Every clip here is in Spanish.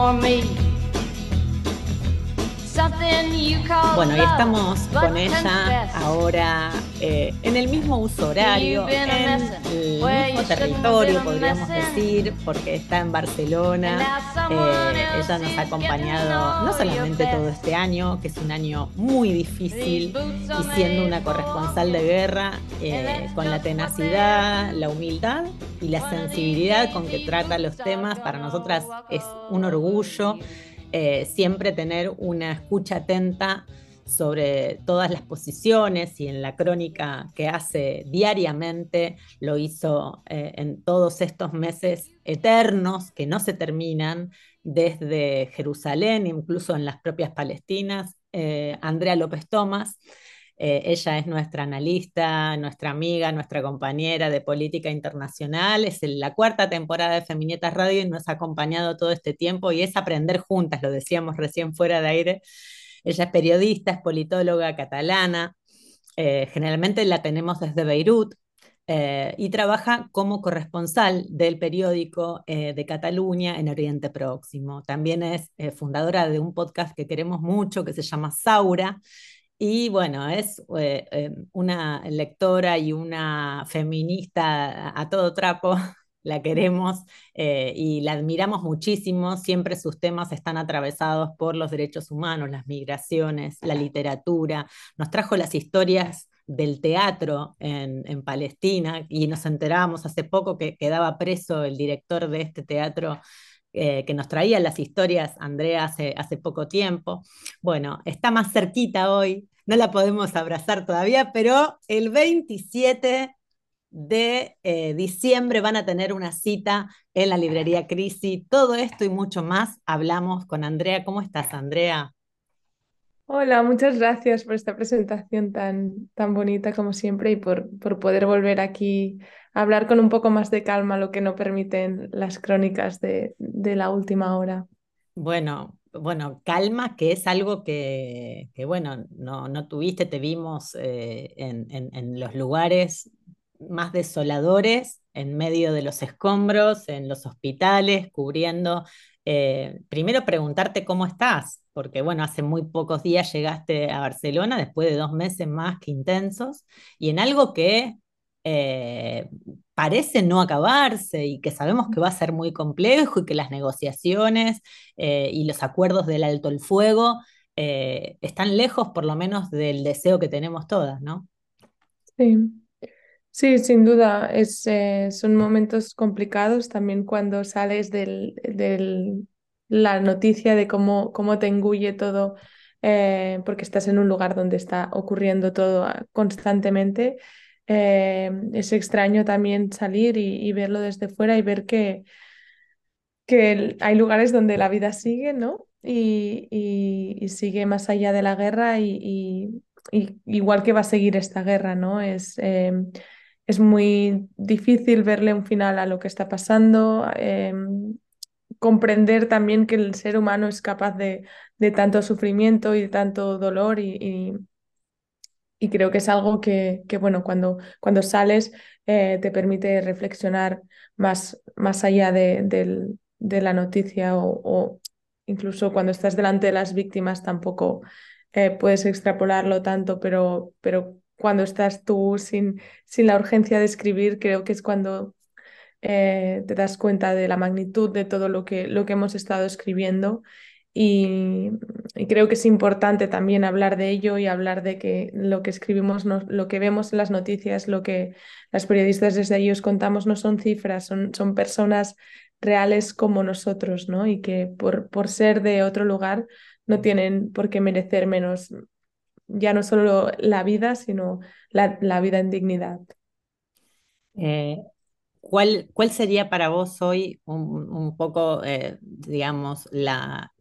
For me. Bueno, y estamos con ella ahora eh, en el mismo uso horario, en el mismo territorio, podríamos decir, porque está en Barcelona. Eh, ella nos ha acompañado no solamente todo este año, que es un año muy difícil, y siendo una corresponsal de guerra, eh, con la tenacidad, la humildad y la sensibilidad con que trata los temas, para nosotras es un orgullo eh, siempre tener una escucha atenta sobre todas las posiciones y en la crónica que hace diariamente, lo hizo eh, en todos estos meses eternos que no se terminan desde Jerusalén, incluso en las propias Palestinas, eh, Andrea López Tomás. Eh, ella es nuestra analista, nuestra amiga, nuestra compañera de política internacional. Es la cuarta temporada de Feminietas Radio y nos ha acompañado todo este tiempo y es aprender juntas, lo decíamos recién fuera de aire. Ella es periodista, es politóloga catalana. eh, generalmente la tenemos desde Beirut, eh, y trabaja como corresponsal del periódico de Cataluña en Oriente Próximo. También es fundadora de un podcast que queremos mucho que se llama Saura. Y bueno, es eh, eh, una lectora y una feminista a, a todo trapo. La queremos eh, y la admiramos muchísimo. Siempre sus temas están atravesados por los derechos humanos, las migraciones, la literatura. Nos trajo las historias del teatro en, en Palestina y nos enterábamos hace poco que quedaba preso el director de este teatro eh, que nos traía las historias, Andrea, hace, hace poco tiempo. Bueno, está más cerquita hoy, no la podemos abrazar todavía, pero el 27 de eh, diciembre van a tener una cita en la librería Crisi. Todo esto y mucho más hablamos con Andrea. ¿Cómo estás, Andrea? Hola, muchas gracias por esta presentación tan, tan bonita como siempre y por, por poder volver aquí hablar con un poco más de calma, lo que no permiten las crónicas de, de la última hora. Bueno, bueno, calma, que es algo que, que, bueno, no, no tuviste, te vimos eh, en, en- los lugares más desoladores, en medio de los escombros, en los hospitales, cubriendo. eh, primero preguntarte cómo estás, porque bueno, hace muy pocos días llegaste a Barcelona, después de dos meses más que intensos, y en algo que eh, parece no acabarse y que sabemos que va a ser muy complejo y que las negociaciones eh, y los acuerdos del alto el fuego eh, están lejos por lo menos del deseo que tenemos todas, ¿no? Sí, sí, sin duda, es, eh, son momentos complicados también cuando sales del, del- la noticia de cómo, cómo te engulle todo, eh, porque estás en un lugar donde está ocurriendo todo ah, constantemente. Eh, es extraño también salir y, verlo desde fuera y ver que, que hay lugares donde la vida sigue, ¿no? Y, y- sigue más allá de la guerra y, igual que va a seguir esta guerra, ¿no? Es, eh, es muy difícil verle un final a lo que está pasando, eh, comprender también que el ser humano es capaz de, de tanto sufrimiento y de tanto dolor y, y- creo que es algo que, que, bueno, cuando, cuando sales eh, te permite reflexionar más, más allá de, del- de la noticia o, o incluso cuando estás delante de las víctimas tampoco eh, puedes extrapolarlo tanto, pero, pero cuando estás tú sin, sin la urgencia de escribir, creo que es cuando eh, te das cuenta de la magnitud de todo lo que, lo que hemos estado escribiendo y, creo que es importante también hablar de ello y hablar de que lo que escribimos, no- lo que vemos en las noticias, lo que las periodistas desde ahí os contamos no son cifras, son, son personas reales como nosotros, ¿no? Y que por, por ser de otro lugar no tienen por qué merecer menos, ya no solo la vida, sino la, la vida en dignidad. Eh, ¿cuál, ¿cuál sería para vos hoy un, un poco, eh, digamos, la...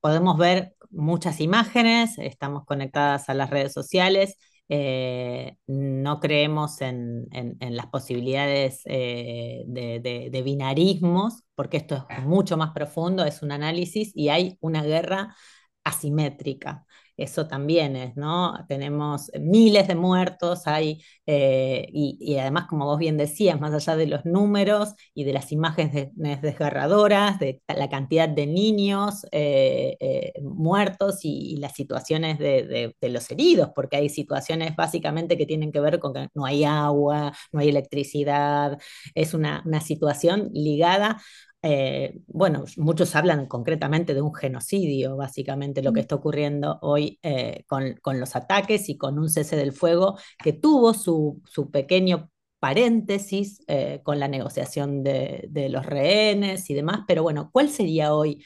Podemos ver muchas imágenes, estamos conectadas a las redes sociales, eh, no creemos en, en, las posibilidades eh, de, binarismos, porque esto es mucho más profundo, es un análisis y hay una guerra asimétrica eso también es, ¿no? Tenemos miles de muertos, hay, eh, y, además, como vos bien decías, más allá de los números y de las imágenes desgarradoras, de la cantidad de niños eh, eh, muertos y, las situaciones de, los heridos, porque hay situaciones básicamente que tienen que ver con que no hay agua, no hay electricidad, es una situación ligada eh, bueno, muchos hablan concretamente de un genocidio, básicamente lo que está ocurriendo hoy eh, con, con, los ataques y con un cese del fuego que tuvo su, su pequeño paréntesis eh, con la negociación de, de, los rehenes y demás, pero bueno, ¿cuál sería hoy,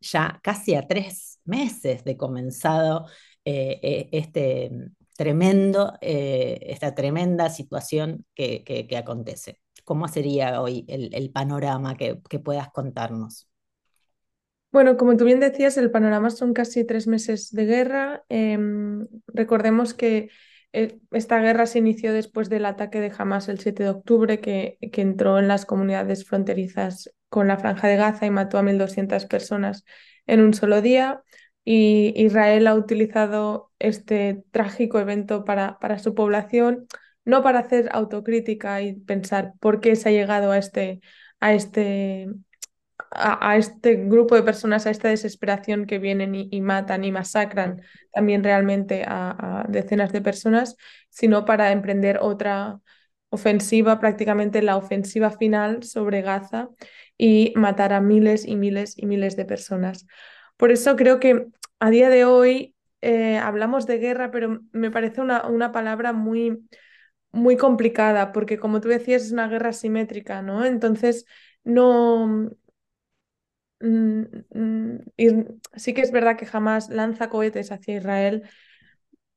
ya casi a tres meses de comenzado este tremendo, esta tremenda situación que, que, que acontece? ¿Cómo sería hoy el, panorama que, puedas contarnos? Bueno, como tú bien decías, el panorama son casi tres meses de guerra. Eh, recordemos que eh, esta guerra se inició después del ataque de Hamas el 7 de octubre, que, entró en las comunidades fronterizas con la Franja de Gaza y mató a 1.200 personas en un solo día. Y Israel ha utilizado este trágico evento para su población no para hacer autocrítica y pensar por qué se ha llegado a este, a este, a, este grupo de personas, a esta desesperación que vienen y, matan y masacran también realmente a, a, decenas de personas, sino para emprender otra ofensiva, prácticamente la ofensiva final sobre Gaza y matar a miles y miles y miles de personas. Por eso creo que a día de hoy eh, hablamos de guerra, pero me parece una, una palabra muy muy complicada, porque como tú decías, es una guerra simétrica, ¿no? Entonces, no... Mm, mm, sí que es verdad que jamás lanza cohetes hacia Israel,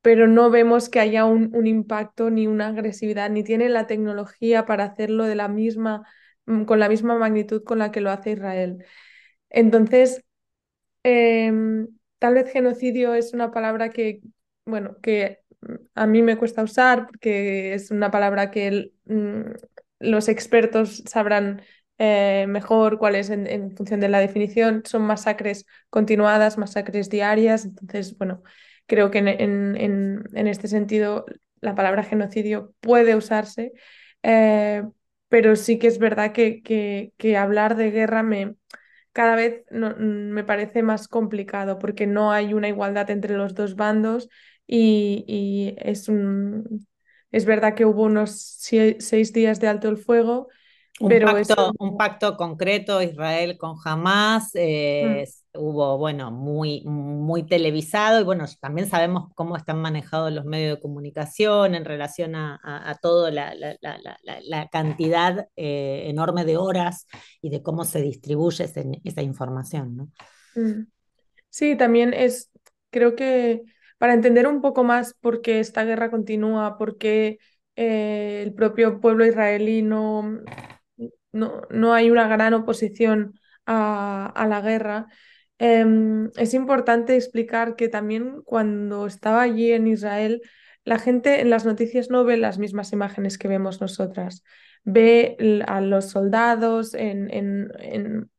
pero no vemos que haya un, impacto ni una agresividad, ni tiene la tecnología para hacerlo de la misma, mm, con la misma magnitud con la que lo hace Israel. Entonces, eh, tal vez genocidio es una palabra que, bueno, que a mí me cuesta usar porque es una palabra que mm, los expertos sabrán eh, mejor cuál es en, función de la definición. Son masacres continuadas, masacres diarias. Entonces, bueno, creo que en, en, en este sentido la palabra genocidio puede usarse, eh, pero sí que es verdad que, que, hablar de guerra me, cada vez no, me parece más complicado porque no hay una igualdad entre los dos bandos y, y es, un, es verdad que hubo unos seis días de alto el fuego. Un, pero pacto, eso... un pacto concreto Israel con Hamas, eh, mm. hubo, bueno, muy, muy televisado y bueno, también sabemos cómo están manejados los medios de comunicación en relación a, a, a toda la, la, la, la, cantidad eh, enorme de horas y de cómo se distribuye ese, esa información, ¿no? Mm. Sí, también es, creo que para entender un poco más por qué esta guerra continúa, por qué eh, el propio pueblo israelí no, no, no hay una gran oposición a, a la guerra. Eh, es importante explicar que también cuando estaba allí en Israel, la gente en las noticias no ve las mismas imágenes que vemos nosotras. Ve a los soldados en, en,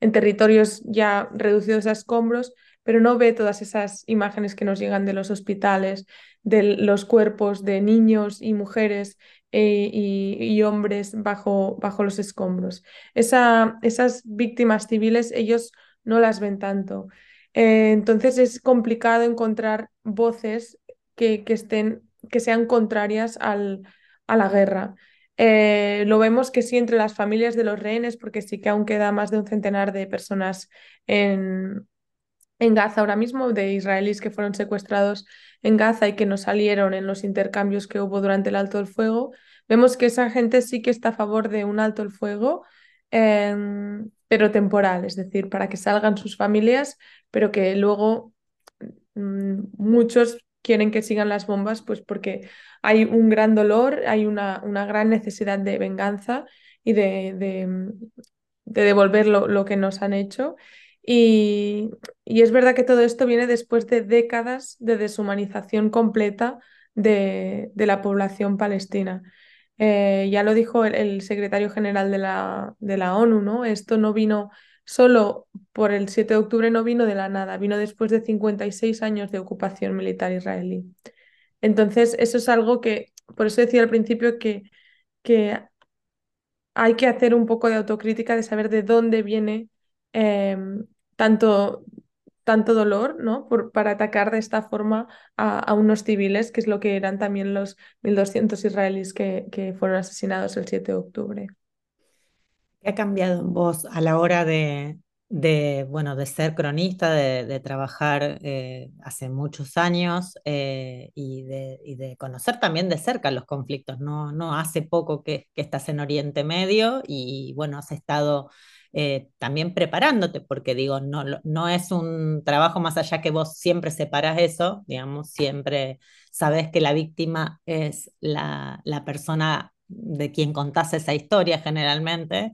en territorios ya reducidos a escombros, pero no ve todas esas imágenes que nos llegan de los hospitales, de los cuerpos de niños y mujeres eh, y, hombres bajo, bajo los escombros. Esa, esas víctimas civiles ellos no las ven tanto. Eh, entonces es complicado encontrar voces que, que, estén, que sean contrarias al, a la guerra. Eh, lo vemos que sí entre las familias de los rehenes, porque sí que aún queda más de un centenar de personas en, en Gaza ahora mismo, de israelíes que fueron secuestrados en Gaza y que no salieron en los intercambios que hubo durante el alto el fuego, vemos que esa gente sí que está a favor de un alto el fuego, eh, pero temporal, es decir, para que salgan sus familias, pero que luego mmm, muchos quieren que sigan las bombas, pues porque hay un gran dolor, hay una, una gran necesidad de venganza y de, de, devolver lo, que nos han hecho. Y, es verdad que todo esto viene después de décadas de deshumanización completa de, la población palestina. Eh, ya lo dijo el, secretario general de la, de la ONU, ¿no? Esto no vino solo por el 7 de octubre, no vino de la nada, vino después de 56 años de ocupación militar israelí. Entonces, eso es algo que, por eso decía al principio que, que hay que hacer un poco de autocrítica de saber de dónde viene em, tanto, tanto dolor, ¿no? Por, para atacar de esta forma a, unos civiles, que es lo que eran también los 1.200 israelíes que, que fueron asesinados el 7 de octubre. ¿Qué ha cambiado en vos a la hora de, de, bueno, de ser cronista, de, trabajar eh, hace muchos años eh, y, de, conocer también de cerca los conflictos. No, no hace poco que, estás en Oriente Medio y bueno, has estado eh, también preparándote, porque digo, no, no es un trabajo más allá que vos siempre separás eso, digamos, siempre sabes que la víctima es la, la persona de quien contás esa historia generalmente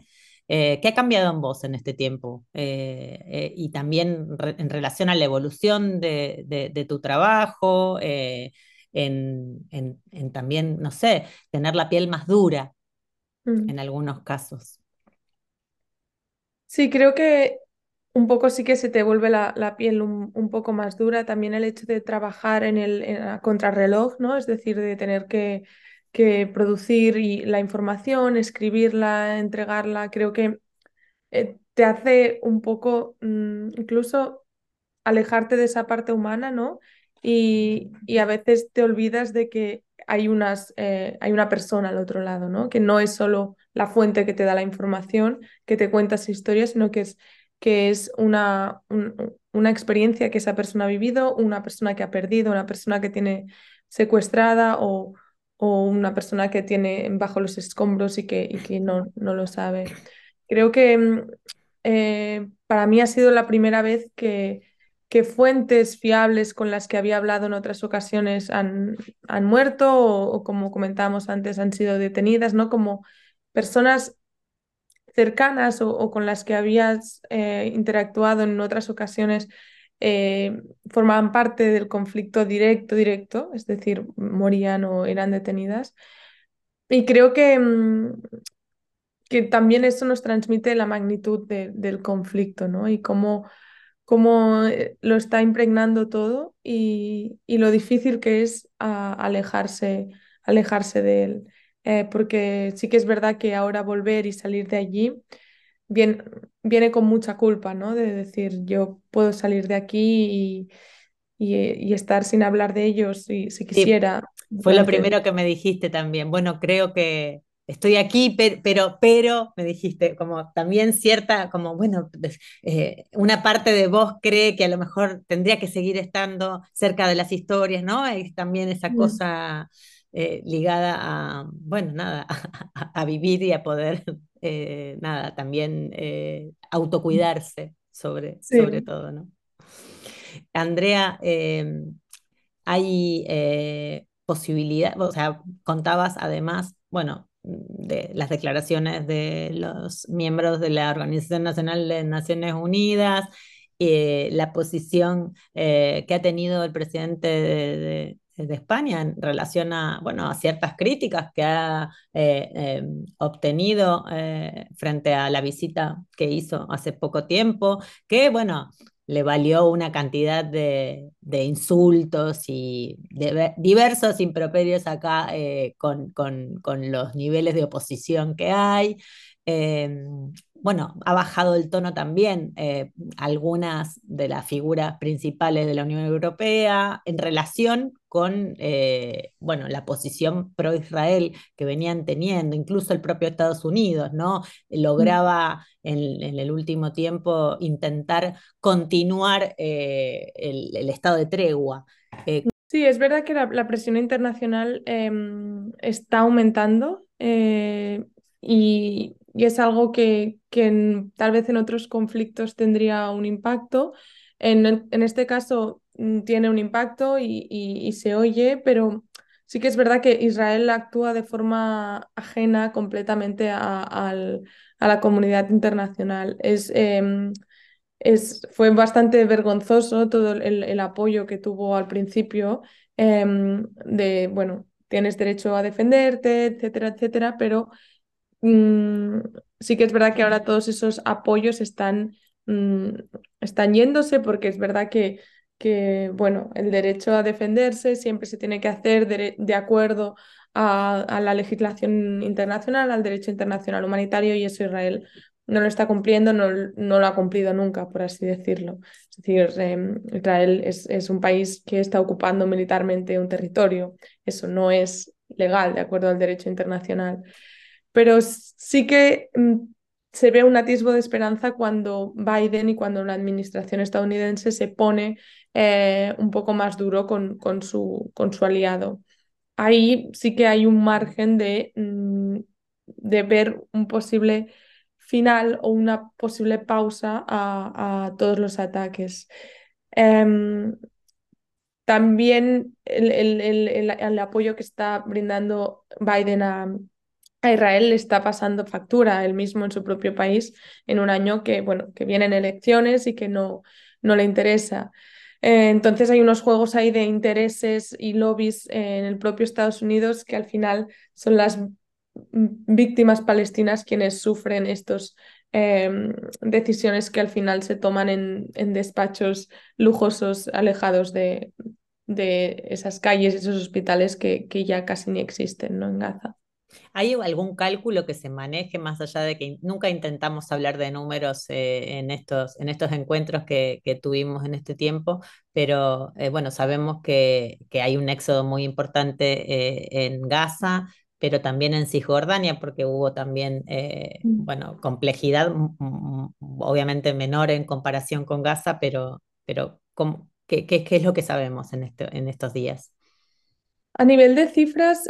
eh, ¿Qué ha cambiado en vos en este tiempo? Eh, eh, y también en relación a la evolución de, tu trabajo, en, también, no sé, tener la piel más dura mm. en algunos casos. Sí, creo que un poco sí que se te vuelve la, piel un, poco más dura. También el hecho de trabajar en el contrarreloj, ¿no? Es decir, de tener que que producir y la información, escribirla, entregarla, creo que eh, te hace un poco mm, incluso alejarte de esa parte humana, ¿no? Y, a veces te olvidas de que hay, unas, eh, hay una persona al otro lado, ¿no? Que no es solo la fuente que te da la información, que te cuenta esa historia, sino que es, que es una, una experiencia que esa persona ha vivido, una persona que ha perdido, una persona que tiene secuestrada o, o una persona que tiene bajo los escombros y que, que no, no, lo sabe. Creo que mm, eh, para mí ha sido la primera vez que, que, fuentes fiables con las que había hablado en otras ocasiones han, han muerto o, como comentábamos antes, han sido detenidas, ¿no? Como personas cercanas o, con las que habías eh, interactuado en otras ocasiones eh, formaban parte del conflicto directo, directo, es decir, morían o eran detenidas. Y creo que, mm, que también eso nos transmite la magnitud del conflicto, ¿no? Y cómo, cómo eh, lo está impregnando todo y, lo difícil que es alejarse, alejarse de él. Eh, porque sí que es verdad que ahora volver y salir de allí viene, viene con mucha culpa, ¿no? De decir, yo puedo salir de aquí y, y, estar sin hablar de ellos si, si quisiera. fue lo primero que me dijiste también. Bueno, creo que estoy aquí, pero, pero, me dijiste, como también cierta, como, bueno, eh, una parte de vos cree que a lo mejor tendría que seguir estando cerca de las historias, ¿no? Es también esa mm. cosa eh, ligada a, bueno, nada, a, vivir y a poder, eh, nada, también eh, autocuidarse sobre, sobre todo, ¿no? Andrea, hay posibilidad, o sea, contabas además, bueno, de las declaraciones de los miembros de la Organización Nacional de Naciones Unidas, la posición que ha tenido el presidente de, de España en relación a, bueno, a ciertas críticas que ha eh, em, obtenido eh, frente a la visita que hizo hace poco tiempo, que, bueno, le valió una cantidad de, insultos y de diversos improperios acá eh, con, con, los niveles de oposición que hay. Bueno, ha bajado el tono también eh, algunas de las figuras principales de la Unión Europea en relación con, eh, bueno, la posición pro-Israel que venían teniendo, incluso el propio Estados Unidos, ¿no? Lograba en, el último tiempo intentar continuar eh, el, estado de tregua. sí, es verdad que la, presión internacional em, está aumentando y, y es algo que, que tal vez en otros conflictos tendría un impacto. En, en este caso mm, tiene un impacto y, y, se oye, pero sí que es verdad que Israel actúa de forma ajena completamente a, al- a la comunidad internacional. Es, em, es, fue bastante vergonzoso todo el, el apoyo que tuvo al principio em, de, bueno, tienes derecho a defenderte, etcétera, etcétera, pero mm, sí que es verdad que ahora todos esos apoyos están, mm, están yéndose porque es verdad que, que, bueno, el derecho a defenderse siempre se tiene que hacer de, acuerdo a, la legislación internacional, al derecho internacional humanitario y eso Israel no lo está cumpliendo, no, no lo ha cumplido nunca, por así decirlo. Es decir, eh, Israel es, es, un país que está ocupando militarmente un territorio. Eso no es legal, de acuerdo al derecho internacional. Pero sí que mm, se ve un atisbo de esperanza cuando Biden y cuando la administración estadounidense se pone eh, un poco más duro con, con, su, con su aliado. Ahí sí que hay un margen de, mm, de ver un posible final o una posible pausa a, a todos los ataques. Um, también el, el, el, el, apoyo que está brindando Biden a, a Israel le está pasando factura él mismo en su propio país en un año que, bueno, que vienen elecciones y que no, no le interesa. Eh, entonces hay unos juegos ahí de intereses y lobbies en el propio Estados Unidos que al final son las víctimas palestinas quienes sufren estas eh, decisiones que al final se toman en, en despachos lujosos alejados de, de, esas calles, esos hospitales que, que ya casi ni existen ¿no? en Gaza. ¿Hay algún cálculo que se maneje más allá de que nunca intentamos hablar de números eh, en, estos, en estos encuentros que, que, tuvimos en este tiempo? Pero eh, bueno, sabemos que, que, hay un éxodo muy importante eh, en Gaza, pero también en Cisjordania, porque hubo también, eh, bueno, complejidad, obviamente menor en comparación con Gaza, pero, pero ¿qué, qué, qué es lo que sabemos en, este, en estos días? A nivel de cifras,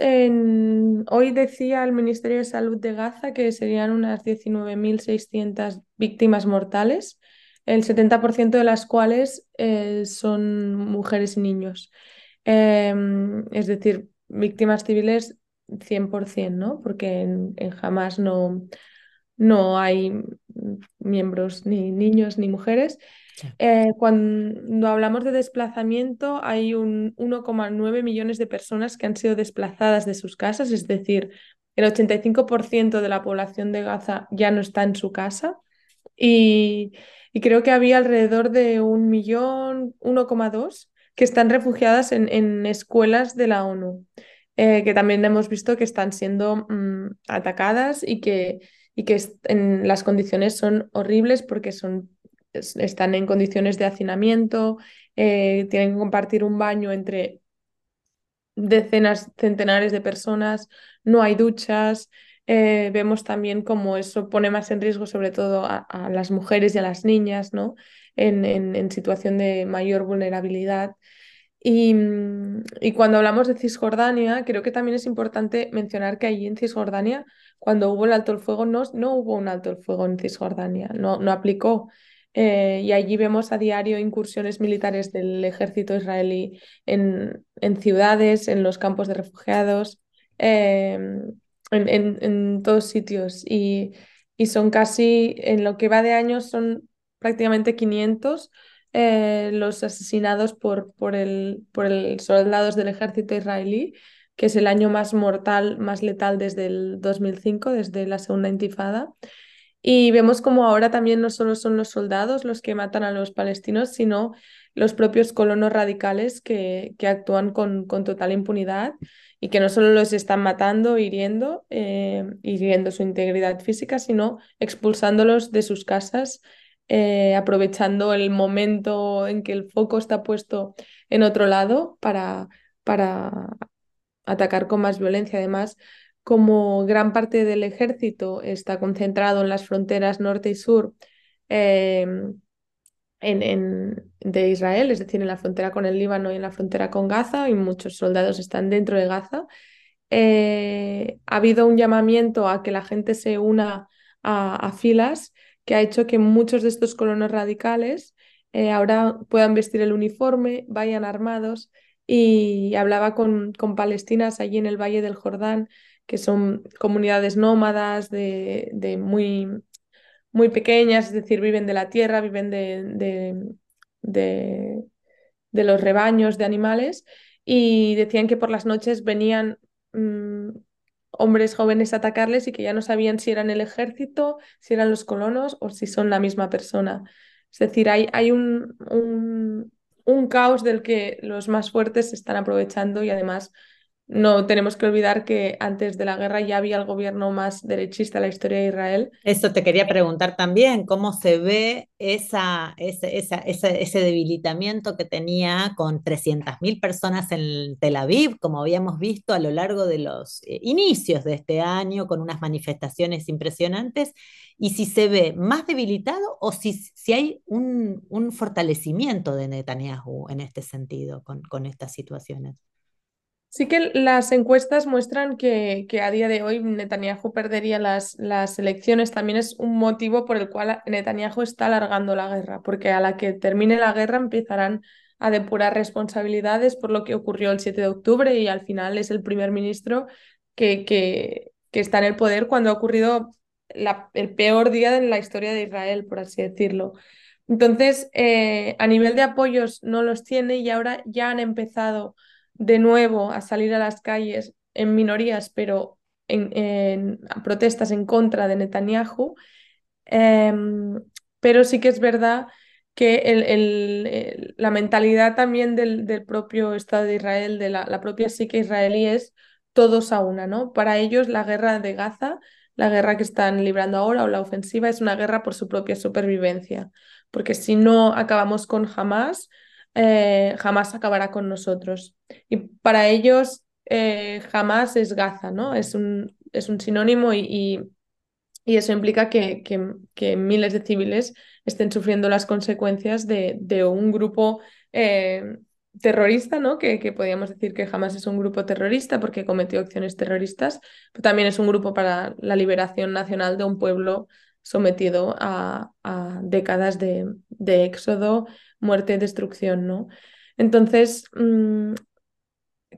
hoy decía el Ministerio de Salud de Gaza que serían unas 19.600 víctimas mortales, el 70% de las cuales eh, son mujeres y niños. Eh, es decir, víctimas civiles 100%, ¿no? Porque en, en no, no hay miembros ni niños ni mujeres. Eh, cuando hablamos de desplazamiento, hay un 1,9 millones de personas que han sido desplazadas de sus casas, es decir, el 85% de la población de Gaza ya no está en su casa. Y, y creo que había alrededor de un millón, 1,2 que están refugiadas en, en, escuelas de la ONU, eh, que también hemos visto que están siendo mmm, atacadas y que, y que en, las condiciones son horribles porque son están en condiciones de hacinamiento, eh, tienen que compartir un baño entre decenas, centenares de personas, no hay duchas. Eh, vemos también cómo eso pone más en riesgo sobre todo a, las mujeres y a las niñas, ¿no? En situación de mayor vulnerabilidad. Y, y, cuando hablamos de Cisjordania, creo que también es importante mencionar que allí en Cisjordania, cuando hubo el alto el fuego, no, no hubo un alto el fuego en Cisjordania, no, no aplicó. Eh, y allí vemos a diario incursiones militares del ejército israelí en, en ciudades, en los campos de refugiados, eh, en, en, en, todos sitios. Y, y, son casi, en lo que va de años, son prácticamente 500 eh, los asesinados por, por, el, por el soldados del ejército israelí, que es el año más mortal, más letal desde el 2005, desde la segunda intifada. Y vemos como ahora también no solo son los soldados los que matan a los palestinos, sino los propios colonos radicales que, que actúan con, con, total impunidad y que no solo los están matando, hiriendo, eh, hiriendo su integridad física, sino expulsándolos de sus casas, eh, aprovechando el momento en que el foco está puesto en otro lado para, para atacar con más violencia. Además, como gran parte del ejército está concentrado en las fronteras norte y sur eh, en, en, de Israel, es decir, en la frontera con el Líbano y en la frontera con Gaza, y muchos soldados están dentro de Gaza, eh, ha habido un llamamiento a que la gente se una a, a, filas que ha hecho que muchos de estos colonos radicales eh, ahora puedan vestir el uniforme, vayan armados. Y hablaba con, con palestinas allí en el Valle del Jordán, que son comunidades nómadas de, de muy, muy pequeñas, es decir, viven de la tierra, viven de, de, de, de los rebaños de animales y decían que por las noches venían mm, hombres jóvenes a atacarles y que ya no sabían si eran el ejército, si eran los colonos o si son la misma persona. Es decir, hay, hay un, un, un caos del que los más fuertes se están aprovechando y además no tenemos que olvidar que antes de la guerra ya había el gobierno más derechista en la historia de Israel. Eso te quería preguntar también, ¿cómo se ve esa, ese, esa, ese, debilitamiento que tenía con 300.000 personas en Tel Aviv, como habíamos visto a lo largo de los eh, inicios de este año, con unas manifestaciones impresionantes, y si se ve más debilitado o si, si hay un, un fortalecimiento de Netanyahu en este sentido, con, con estas situaciones? Sí que las encuestas muestran que, que, a día de hoy Netanyahu perdería las, las elecciones. También es un motivo por el cual Netanyahu está alargando la guerra, porque a la que termine la guerra empezarán a depurar responsabilidades por lo que ocurrió el 7 de octubre y al final es el primer ministro que, que, que está en el poder cuando ha ocurrido la, el peor día en la historia de Israel, por así decirlo. Entonces, eh, a nivel de apoyos no los tiene y ahora ya han empezado de nuevo a salir a las calles en minorías, pero en, protestas en contra de Netanyahu. Em, pero sí que es verdad que el, la mentalidad también del, del, propio Estado de Israel, de la, la, propia psique israelí es todos a una, ¿no? Para ellos la guerra de Gaza, la guerra que están librando ahora o la ofensiva es una guerra por su propia supervivencia, porque si no acabamos con Hamas, eh, jamás acabará con nosotros. Y para ellos eh, jamás es Gaza, ¿no? Es un, es un sinónimo y, y, eso implica que, que, miles de civiles estén sufriendo las consecuencias de, de un grupo eh, terrorista, ¿no? Que, que podríamos decir que jamás es un grupo terrorista porque cometió acciones terroristas, pero también es un grupo para la liberación nacional de un pueblo sometido a, a décadas de, de éxodo, muerte, destrucción, ¿no? Entonces, mm,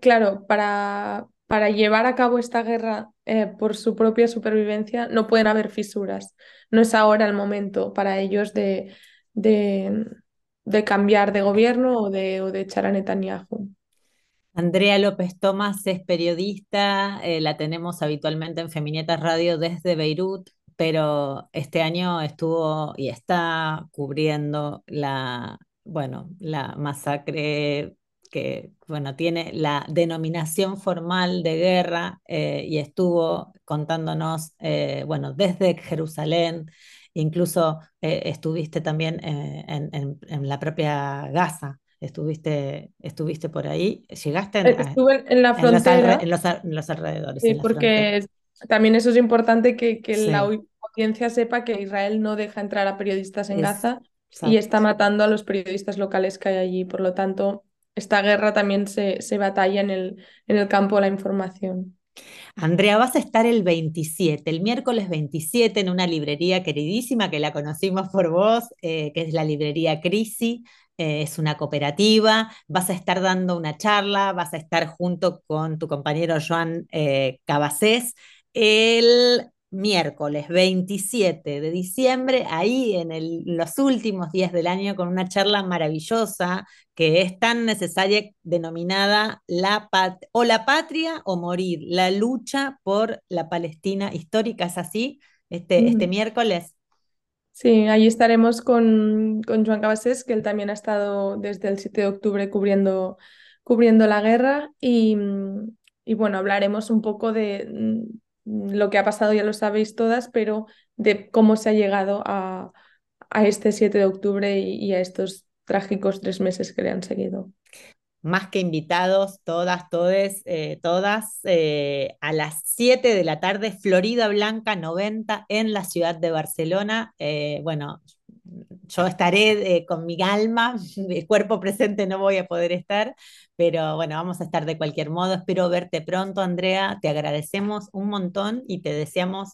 claro, para, para llevar a cabo esta guerra eh, por su propia supervivencia no pueden haber fisuras. No es ahora el momento para ellos de, de, de cambiar de gobierno o de, o de echar a Netanyahu. Andrea López Tomás es periodista, eh, la tenemos habitualmente en Feminietas Radio desde Beirut, pero este año estuvo y está cubriendo la, bueno, la masacre que bueno, tiene la denominación formal de guerra eh, y estuvo contándonos, eh, bueno, desde Jerusalén, incluso eh, estuviste también en, en, la propia Gaza, estuviste, estuviste por ahí, llegaste Estuve en la frontera. En los, en los, alrededores. Sí, porque también eso es importante que, que la audiencia sepa que Israel no deja entrar a periodistas en Gaza y está matando a los periodistas locales que hay allí. Por lo tanto, esta guerra también se, se batalla en el, en el campo de la información. Andrea, vas a estar el 27, el miércoles 27, en una librería queridísima que la conocimos por vos, eh, que es la librería Crisi. Eh, es una cooperativa, vas a estar dando una charla, vas a estar junto con tu compañero Joan eh, Cabacés el miércoles 27 de diciembre, ahí en los últimos días del año, con una charla maravillosa que es tan necesaria, denominada la o la patria o morir, la lucha por la Palestina histórica, ¿es así? Este, este miércoles. Sí, ahí estaremos con, con Joan Cabasés, que él también ha estado desde el 7 de octubre cubriendo, cubriendo la guerra y, y bueno, hablaremos un poco de lo que ha pasado ya lo sabéis todas, pero de cómo se ha llegado a, a este 7 de octubre y, a estos trágicos tres meses que le han seguido. Más que invitados, todas, todes, eh, todas, eh, a las 7 de la tarde, Florida Blanca 90 en la ciudad de Barcelona. Eh, bueno, yo estaré con mi alma, mi cuerpo presente no voy a poder estar, pero bueno, vamos a estar de cualquier modo. Espero verte pronto, Andrea. Te agradecemos un montón y te deseamos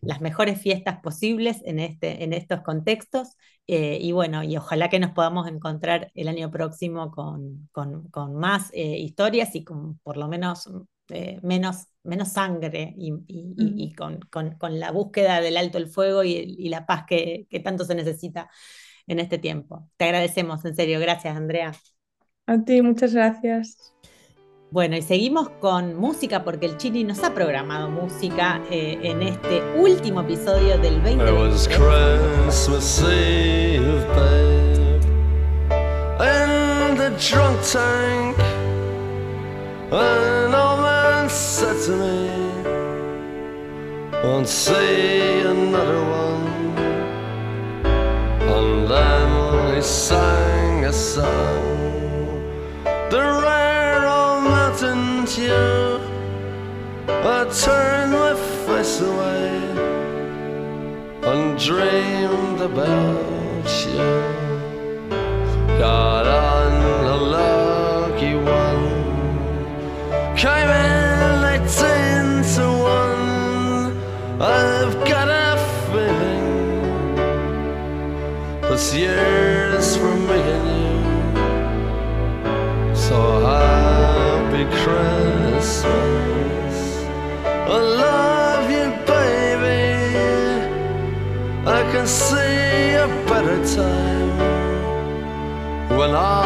las mejores fiestas posibles en, este, en estos contextos. Eh, y bueno, y ojalá que nos podamos encontrar el año próximo con, con, más eh, historias y con por lo menos eh, menos, menos sangre y, y, con, con, con, la búsqueda del alto el fuego y, la paz que, que tanto se necesita en este tiempo. Te agradecemos, en serio. Gracias, Andrea. A ti, muchas gracias. Bueno, y seguimos con música porque el Chili nos ha programado música eh, en este último episodio del 2020. mountains, you. I turned my face away and dreamed about you. Got on a lucky one, came in eighteen to one. I've got a feeling this year's Christmas. I love you, baby. I can see a better time when all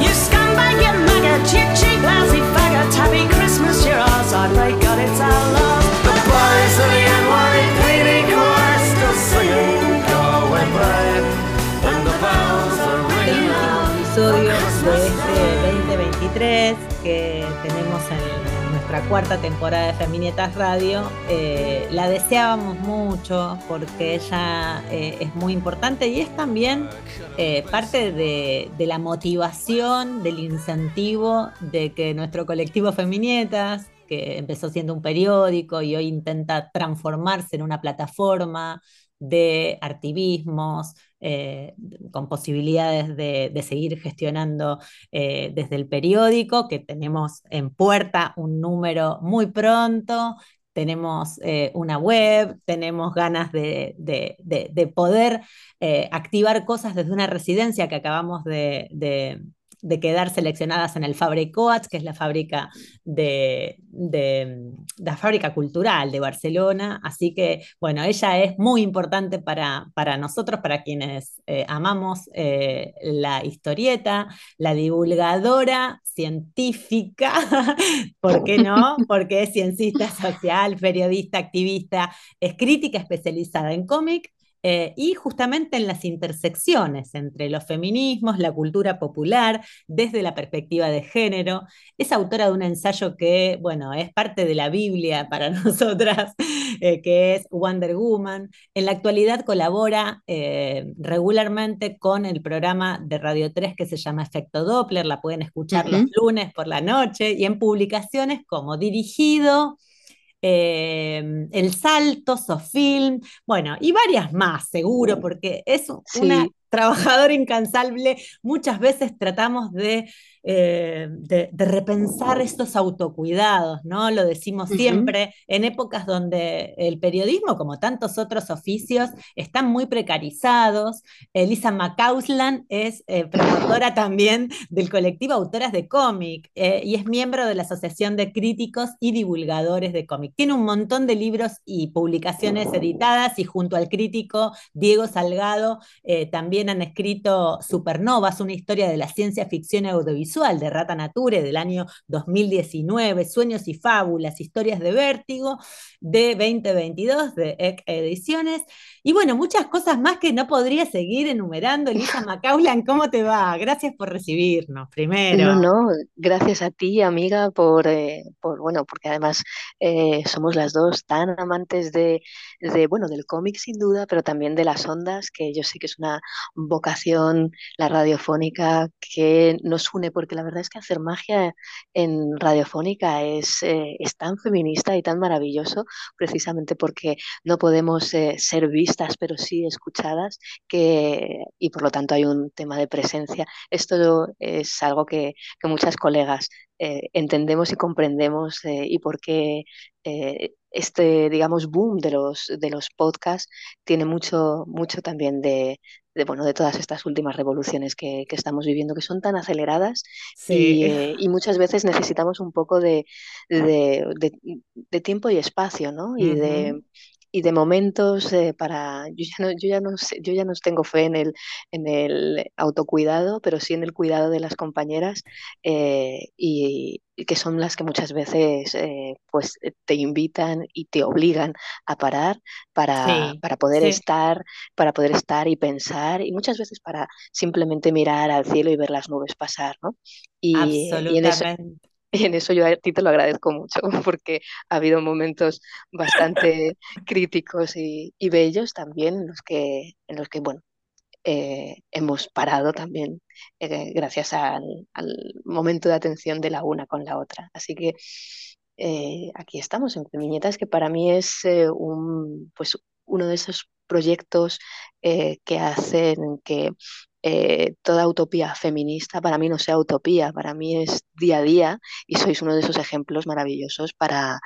You scumbag, you maggot, you cheap, lousy faggot. Happy Christmas, you're ours. I pray God it's our love. The boys of the NYPD choir still singing, go away, babe. And the bells are ringing out. episodio de este 2023 que tenemos en cuarta temporada de Feminietas Radio. Eh, la deseábamos mucho porque ella eh, es muy importante y es también eh, parte de, la motivación, del incentivo de que nuestro colectivo Feminietas, que empezó siendo un periódico y hoy intenta transformarse en una plataforma de activismos, eh, con posibilidades de, seguir gestionando eh, desde el periódico, que tenemos en puerta un número muy pronto, tenemos eh, una web, tenemos ganas de, poder activar cosas desde una residencia que acabamos de, de quedar seleccionadas en el Fabricoats, que es la fábrica de, la fábrica cultural de Barcelona. Así que, bueno, ella es muy importante para, para nosotros, para quienes eh, amamos eh, la historieta, la divulgadora científica, ¿por qué no? Porque es ciencista social, periodista, activista, es crítica especializada en cómic eh, y justamente en las intersecciones entre los feminismos, la cultura popular, desde la perspectiva de género. Es autora de un ensayo que, bueno, es parte de la Biblia para nosotras, eh, que es Wonder Woman. En la actualidad colabora eh, regularmente con el programa de Radio 3 que se llama Efecto Doppler, la pueden escuchar los lunes por la noche y en publicaciones como Dirigido, Em, el Salto, Sofilm, bueno, y varias más, seguro, porque es una trabajador incansable, muchas veces tratamos de, eh, de, de, repensar estos autocuidados, ¿no? Lo decimos siempre, en épocas donde el periodismo, como tantos otros oficios, están muy precarizados. Elisa McCausland es eh, promotora también del colectivo Autoras de Cómic eh, y es miembro de la Asociación de Críticos y Divulgadores de Cómic. Tiene un montón de libros y publicaciones editadas y junto al crítico Diego Salgado eh, también han escrito Supernovas, una historia de la ciencia ficción audiovisual de Rata Nature del año 2019, Sueños y Fábulas, historias de vértigo de 2022 de EC Ediciones. Y bueno, muchas cosas más que no podría seguir enumerando. Elisa Macaulan, ¿cómo te va? Gracias por recibirnos primero. No, no, gracias a ti, amiga, por, eh, por bueno, porque además eh, somos las dos tan amantes de, de, bueno, del cómic sin duda, pero también de las ondas, que yo sé que es una vocación, la radiofónica, que nos une, porque la verdad es que hacer magia en radiofónica es, eh, es tan feminista y tan maravilloso, precisamente porque no podemos ser vistas, pero sí escuchadas, que, y por lo tanto hay un tema de presencia. Esto es algo que, que muchas colegas eh, entendemos y comprendemos eh, y por qué eh, este, digamos, boom de los, de los podcasts tiene mucho, mucho también de, de, bueno, de todas estas últimas revoluciones que, que estamos viviendo, que son tan aceleradas Sí. y, eh, y muchas veces necesitamos un poco de, de, tiempo y espacio, ¿no? Y de. Y de momentos eh, para... Yo ya no, yo ya no sé- yo ya no tengo fe en el, en el autocuidado, pero sí en el cuidado de las compañeras eh, y, y que son las que muchas veces eh, pues te invitan y te obligan a parar para, Sí, para poder sí. estar, para poder estar y pensar y muchas veces para simplemente mirar al cielo y ver las nubes pasar, ¿no? Y, y en eso, Absolutamente. Y en eso yo a ti te lo agradezco mucho, porque ha habido momentos bastante críticos y, y bellos también en los que, en los que bueno, eh, hemos parado también eh, gracias al, al momento de atención de la una con la otra. Así que eh, aquí estamos en Femiñetas, que para mí es un, pues, uno de esos proyectos que hacen que eh, toda utopía feminista para mí no sea utopía, para mí es día a día y sois uno de esos ejemplos maravillosos para,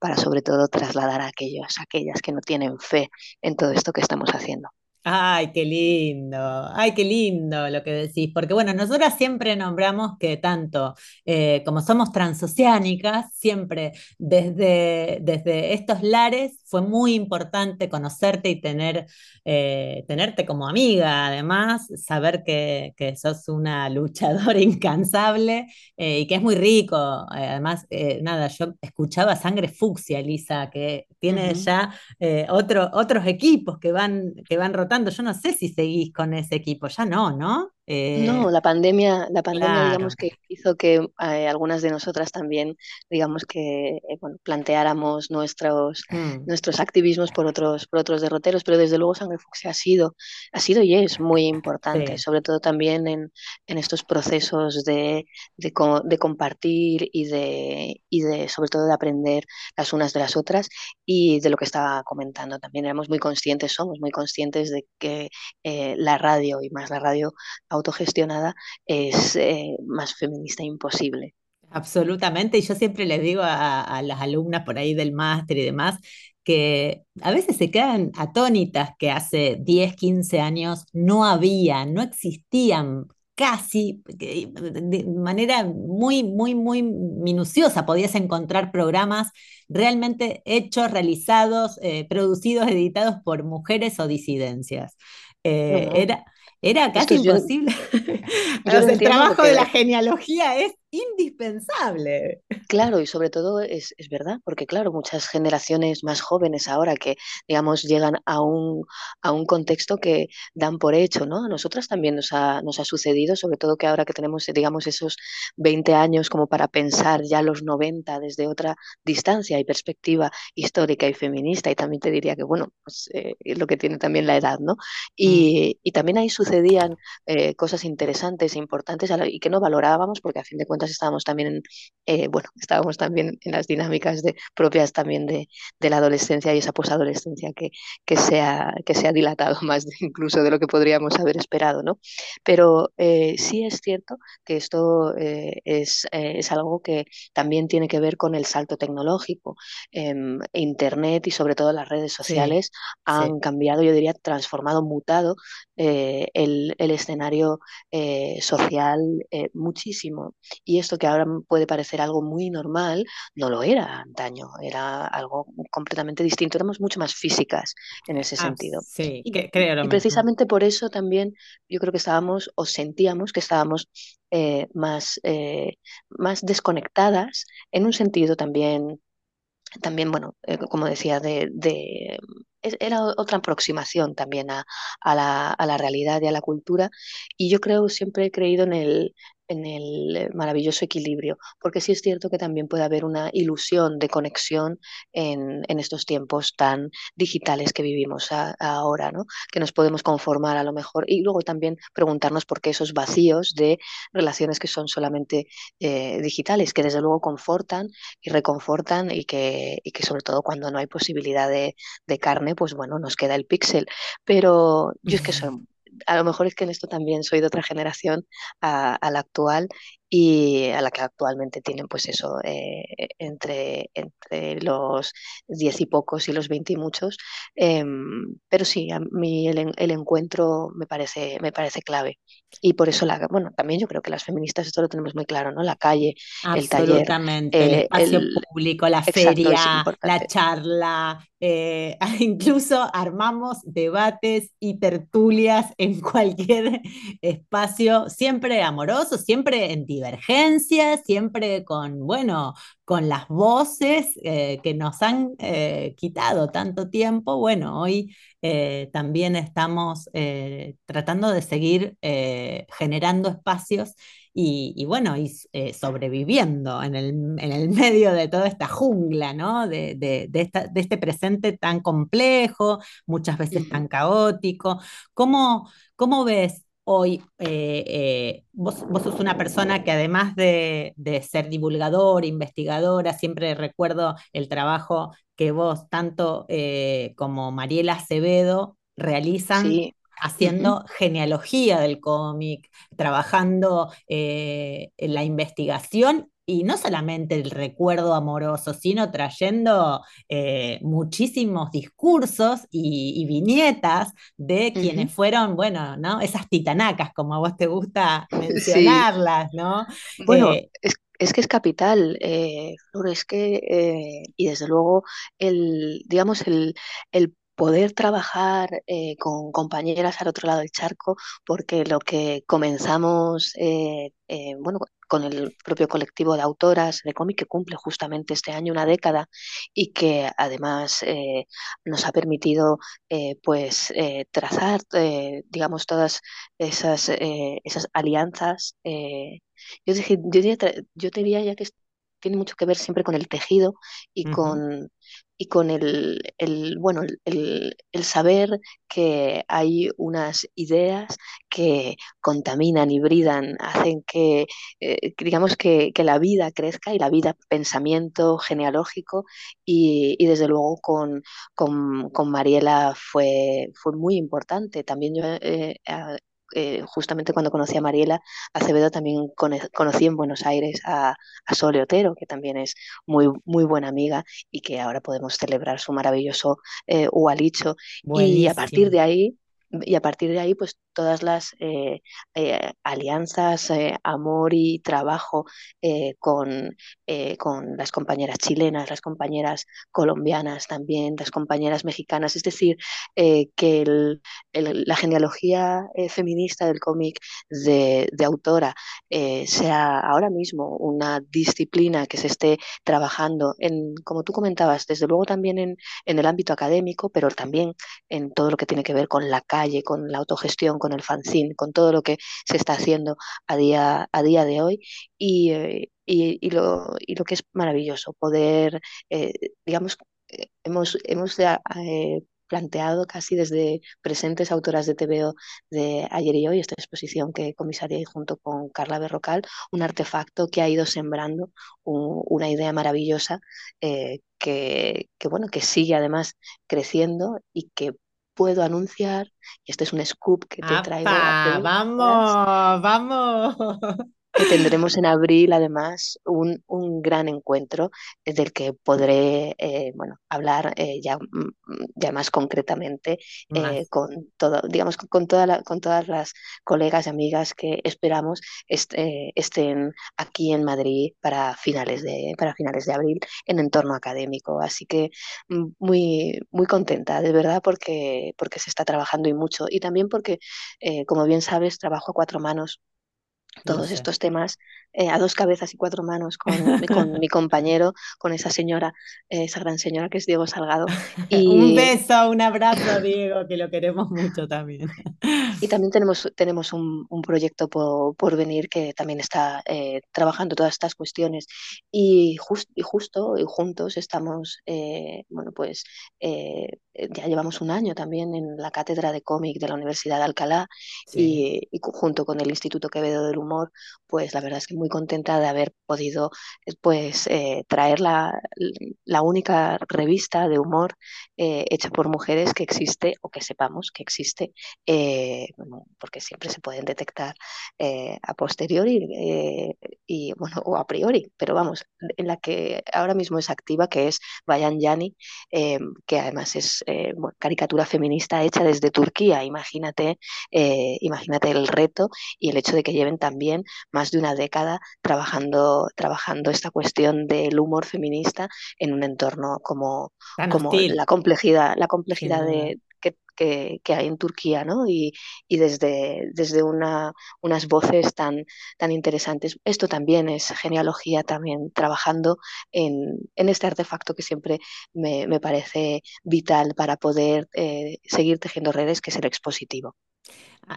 para sobre todo trasladar a aquellos, aquellas que no tienen fe en todo esto que estamos haciendo. Ay, qué lindo, ay, qué lindo lo que decís, porque bueno, nosotras siempre nombramos que tanto eh, como somos transoceánicas, siempre desde, desde estos lares fue muy importante conocerte y tener, eh, tenerte como amiga, además, saber que, que sos una luchadora incansable eh, y que es muy rico. Además, nada, yo escuchaba Sangre Fucsia, Elisa, que tiene Ujú. ya eh, otro, otros equipos que van, que van rotando. Yo no sé si seguís con ese equipo, ya no, ¿no? Eh, No, la pandemia, la pandemia, digamos que hizo que eh, algunas de nosotras también, digamos que, eh, bueno, planteáramos nuestros, Mm, nuestros activismos por otros, por otros derroteros, pero desde luego Sangre Fucsia ha sido, ha sido y es muy importante, sí, sobre todo también en, en estos procesos de, de, co- de compartir y de, y de, sobre todo, de aprender las unas de las otras. Y de lo que estaba comentando. También éramos muy conscientes, somos muy conscientes de que eh, la radio y más la radio autogestionada es eh, más feminista imposible. absolutamente. Y yo siempre les digo a, a las alumnas por ahí del máster y demás que a veces se quedan atónitas que hace 10, 15 años no había, no existían casi de manera muy, muy, muy minuciosa. Podías encontrar programas realmente hechos, realizados, eh, producidos, editados por mujeres o disidencias. Eh, era, era Esto casi es- yo, imposible. yo O lo sea, el trabajo de la porque genealogía es indispensable. Claro, y sobre todo es, es verdad, porque claro, muchas generaciones más jóvenes ahora que, digamos, llegan a un, a un contexto que dan por hecho, ¿no? A nosotras también nos ha, nos ha sucedido, sobre todo que ahora que tenemos, digamos, esos 20 años como para pensar ya los 90 desde otra distancia y perspectiva histórica y feminista, y también te diría que, bueno, pues eh, lo que tiene también la edad, ¿no? Mm, Y, y también ahí sucedían eh, cosas interesantes e importantes y que no valorábamos porque a fin de cuentas estábamos también, eh, bueno, estábamos también en las dinámicas de, propias también de, de la adolescencia y esa posadolescencia que, que, se ha, que se ha dilatado más de, incluso de lo que podríamos haber esperado, ¿no? Pero eh, sí es cierto que esto eh, es, es, algo que también tiene que ver con el salto tecnológico. Em, Internet y sobre todo las redes sociales sí, han sí. cambiado, yo diría, transformado, mutado el, el, escenario social muchísimo. Y esto que ahora puede parecer algo muy normal, no lo era antaño, era algo completamente distinto, éramos mucho más físicas en ese ah, sentido. Sí, y, que, creo y precisamente por eso también yo creo que estábamos o sentíamos que estábamos eh, más, eh, más desconectadas en un sentido también, también bueno, eh, como decía, de, de, era otra aproximación también a, a, la, a la realidad y a la cultura. Y yo creo, siempre he creído en el, en el maravilloso equilibrio, porque sí es cierto que también puede haber una ilusión de conexión en, en estos tiempos tan digitales que vivimos a, a ahora, ¿no? que nos podemos conformar a lo mejor y luego también preguntarnos por qué esos vacíos de relaciones que son solamente eh, digitales, que desde luego confortan y reconfortan y que, y que sobre todo cuando no hay posibilidad de, de carne, pues bueno, nos queda el píxel. Pero yo es que soy a lo mejor es que en esto también soy de otra generación a, a la actual y a la que actualmente tienen pues eso eh, entre, entre los diez y pocos y los veinte y muchos eh, pero sí a mí el, el, encuentro me parece me parece clave. Y por eso la bueno también yo creo que las feministas esto lo tenemos muy claro no la calle el taller eh, el espacio el, público la exacto, feria la charla eh, incluso armamos debates y tertulias en cualquier espacio siempre amoroso siempre en divergencias, siempre con, bueno, con las voces eh, que nos han eh, quitado tanto tiempo. Bueno, hoy eh, también estamos tratando de seguir generando espacios y, y bueno, y sobreviviendo en el, en el, medio de toda esta jungla, ¿no? De, de, de, esta, de este presente tan complejo, muchas veces tan caótico. ¿Cómo, cómo ves hoy eh, eh, vos, vos, sos una persona que además de, de, ser divulgador, investigadora, siempre recuerdo el trabajo que vos, tanto eh, como Mariela Acevedo, realizan. Sí. Haciendo uh -huh. genealogía del cómic, trabajando en la investigación y no solamente el recuerdo amoroso, sino trayendo eh, muchísimos discursos y, y, viñetas de quienes uh -huh. fueron, bueno, ¿no? Esas titanacas, como a vos te gusta mencionarlas, sí. ¿no? Bueno, eh, es es que es capital, eh, Flor, es que, eh, y desde luego, el, digamos, el, el poder trabajar eh, con compañeras al otro lado del charco, porque lo que comenzamos, eh, eh, bueno, con el propio colectivo de autoras de cómic que cumple justamente este año una década y que además nos ha permitido pues trazar, digamos, todas esas, esas alianzas. yo, dije, yo, diría, yo diría ya que tiene mucho que ver siempre con el tejido y uh -huh. con y con el, el bueno el, el, saber que hay unas ideas que contaminan, hibridan, hacen que eh, digamos que, que, la vida crezca y la vida pensamiento genealógico y, y desde luego con, con, con, Mariela fue, fue muy importante. También yo eh, eh, justamente cuando conocí a Mariela Acevedo también conocí en Buenos Aires a, a Sole Otero, que también es muy, muy buena amiga y que ahora podemos celebrar su maravilloso eh, Ualicho. Y a partir de ahí, y a partir de ahí, pues todas las eh, eh, alianzas, eh, amor y trabajo con, con, las compañeras chilenas, las compañeras colombianas también, las compañeras mexicanas. Es decir, que la genealogía feminista del cómic de, de, autora sea ahora mismo una disciplina que se esté trabajando en, como tú comentabas, desde luego también en, en el ámbito académico, pero también en todo lo que tiene que ver con la calle, con la autogestión, con el fanzine, con todo lo que se está haciendo a día, a día de hoy. Y, eh, y, lo, y lo que es maravilloso, poder, eh, digamos, hemos, hemos eh, planteado casi desde presentes autoras de TVO de ayer y hoy, esta exposición que comisarié junto con Carla Berrocal, un artefacto que ha ido sembrando un, una idea maravillosa que, que, bueno, que sigue además creciendo y que puedo anunciar, y este es un scoop que te traigo. ¡Vamos! ¡Vamos! Que tendremos en abril además un, un gran encuentro del que podré eh, bueno, hablar eh, ya, mm, ya, más concretamente eh, con, todo, digamos, con, toda la, con todas las colegas y amigas que esperamos est estén aquí en Madrid para finales, de, para finales de abril en entorno académico. Así que mm, muy, muy contenta, de verdad, porque, porque se está trabajando y mucho. Y también porque, como bien sabes, trabajo a cuatro manos todos estos temas eh, a dos cabezas y cuatro manos con, con mi compañero, con esa señora, eh, esa gran señora que es Diego Salgado. Y... un beso, un abrazo, Diego, que lo queremos mucho también. Y también tenemos, tenemos un, un proyecto por, por, venir que también está eh, trabajando todas estas cuestiones. Y, just, y justo y juntos estamos, bueno, pues ya llevamos un año también en la cátedra de cómic de la Universidad de Alcalá sí. y, y, junto con el Instituto Quevedo del Humor, pues la verdad es que muy contenta de haber podido pues eh, traer la, la, única revista de humor eh, hecha por mujeres que existe o que sepamos que existe, eh, porque siempre se pueden detectar eh, a posteriori eh, y bueno, o a priori, pero vamos, en la que ahora mismo es activa, que es Bayan Yani, que además es caricatura feminista hecha desde Turquía, imagínate, imagínate el reto y el hecho de que lleven también más de una década trabajando, trabajando esta cuestión del humor feminista en un entorno como, como la complejidad, la complejidad de, que, que, que, hay en Turquía, ¿no? Y, y desde, desde una, unas voces tan, tan interesantes. Esto también es genealogía, también trabajando en, en este artefacto que siempre me, me parece vital para poder eh, seguir tejiendo redes, que es el expositivo.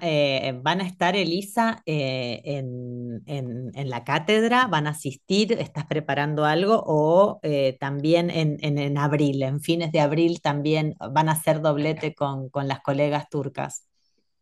Eh, van a estar, Elisa, eh, en, en, en, la cátedra, van a asistir, ¿estás preparando algo? O eh, también en, en, abril, en fines de abril también van a hacer doblete con, con las colegas turcas.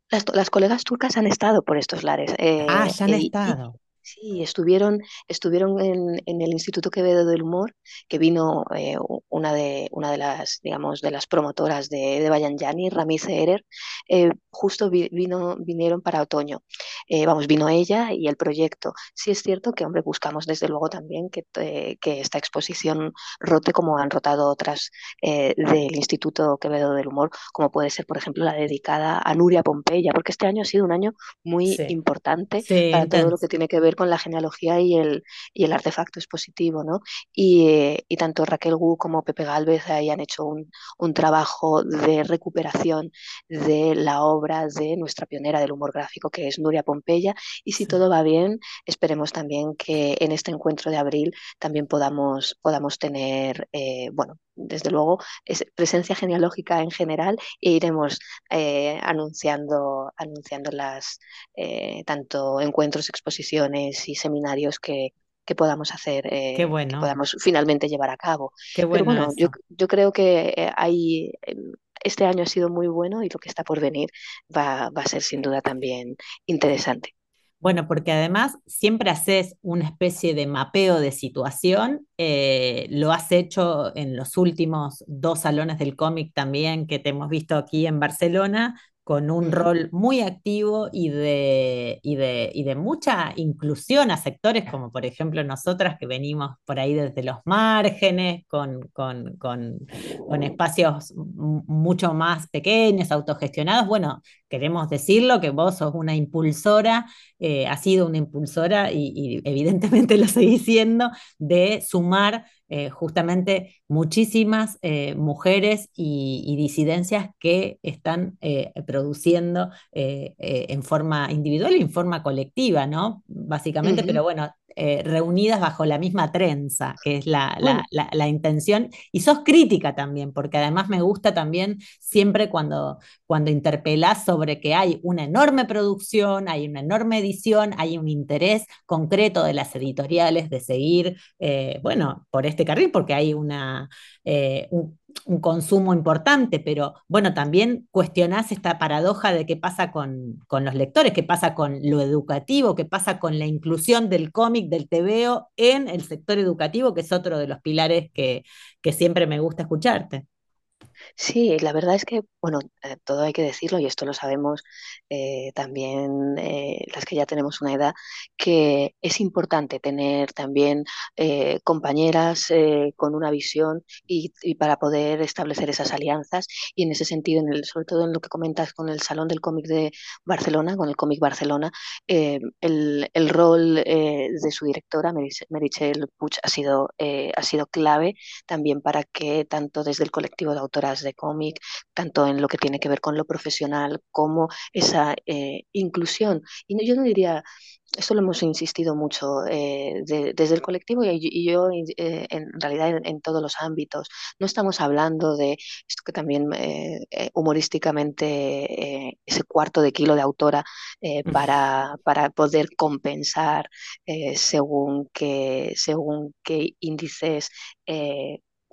Las, las, colegas turcas han estado por estos lares. ah, ya han estado. Sí, estuvieron, estuvieron en, en, el Instituto Quevedo del Humor, que vino eh, una, de, una de las, digamos, de las promotoras de, de Bayanyani, Ramiz Erer, eh, justo vi, vino, vinieron para otoño. Eh, vamos, vino ella y el proyecto. Sí es cierto que, hombre, buscamos desde luego también que, eh, que esta exposición rote como han rotado otras del Instituto Quevedo del Humor, como puede ser, por ejemplo, la dedicada a Nuria Pompeya, porque este año ha sido un año muy sí. importante sí, para todo lo que tiene que ver con la genealogía y el, y el artefacto expositivo, ¿no? Y, eh, y tanto Raquel Gu como Pepe Galvez ahí han hecho un, un, trabajo de recuperación de la obra de nuestra pionera del humor gráfico, que es Nuria Pompeya, y si todo va bien, esperemos también que en este encuentro de abril también podamos, podamos tener, eh, bueno, desde luego, es presencia genealógica en general e iremos eh, anunciando, anunciando las eh, tanto encuentros, exposiciones y seminarios que, que podamos hacer, eh, bueno. que podamos finalmente llevar a cabo. Qué bueno Pero bueno, yo, yo, creo que eh, hay, este año ha sido muy bueno y lo que está por venir va, va a ser sin duda también interesante. Bueno, porque además siempre haces una especie de mapeo de situación, eh, lo has hecho en los últimos dos salones del cómic también que te hemos visto aquí en Barcelona, con un rol muy activo y de, y, de, y de mucha inclusión a sectores como por ejemplo nosotras que venimos por ahí desde los márgenes, con, con, con, con espacios mucho más pequeños, autogestionados. Bueno, queremos decirlo que vos sos una impulsora, eh, has sido una impulsora y, y evidentemente lo seguís siendo, de sumar eh, justamente muchísimas eh, mujeres y, y, disidencias que están eh, produciendo en forma individual y en forma colectiva, ¿no? Básicamente, uh -huh. pero bueno, eh, reunidas bajo la misma trenza, que es la, la, la, la, intención. Y sos crítica también, porque además me gusta también siempre cuando, cuando interpelás sobre que hay una enorme producción, hay una enorme edición, hay un interés concreto de las editoriales de seguir, eh, bueno, por este carril, porque hay una, eh, un, consumo importante, pero bueno, también cuestionás esta paradoja de qué pasa con, con, los lectores, qué pasa con lo educativo, qué pasa con la inclusión del cómic, del TVO en el sector educativo, que es otro de los pilares que, que siempre me gusta escucharte. Sí, la verdad es que, bueno, eh, todo hay que decirlo y esto lo sabemos eh, también eh, las que ya tenemos una edad, que es importante tener también eh, compañeras eh, con una visión y, y, para poder establecer esas alianzas y en ese sentido, en el, sobre todo en lo que comentas con el Salón del Cómic de Barcelona, con el Cómic Barcelona, el, el, rol de su directora, Merichel Puig, ha sido, ha sido clave también para que tanto desde el colectivo de autoras de cómic, tanto en lo que tiene que ver con lo profesional como esa eh, inclusión. Y yo no diría, esto lo hemos insistido mucho eh, de, desde el colectivo y, y yo eh, en realidad en, en, todos los ámbitos. No estamos hablando de esto que también eh humorísticamente ese cuarto de kilo de autora para, para poder compensar según, qué, según qué índices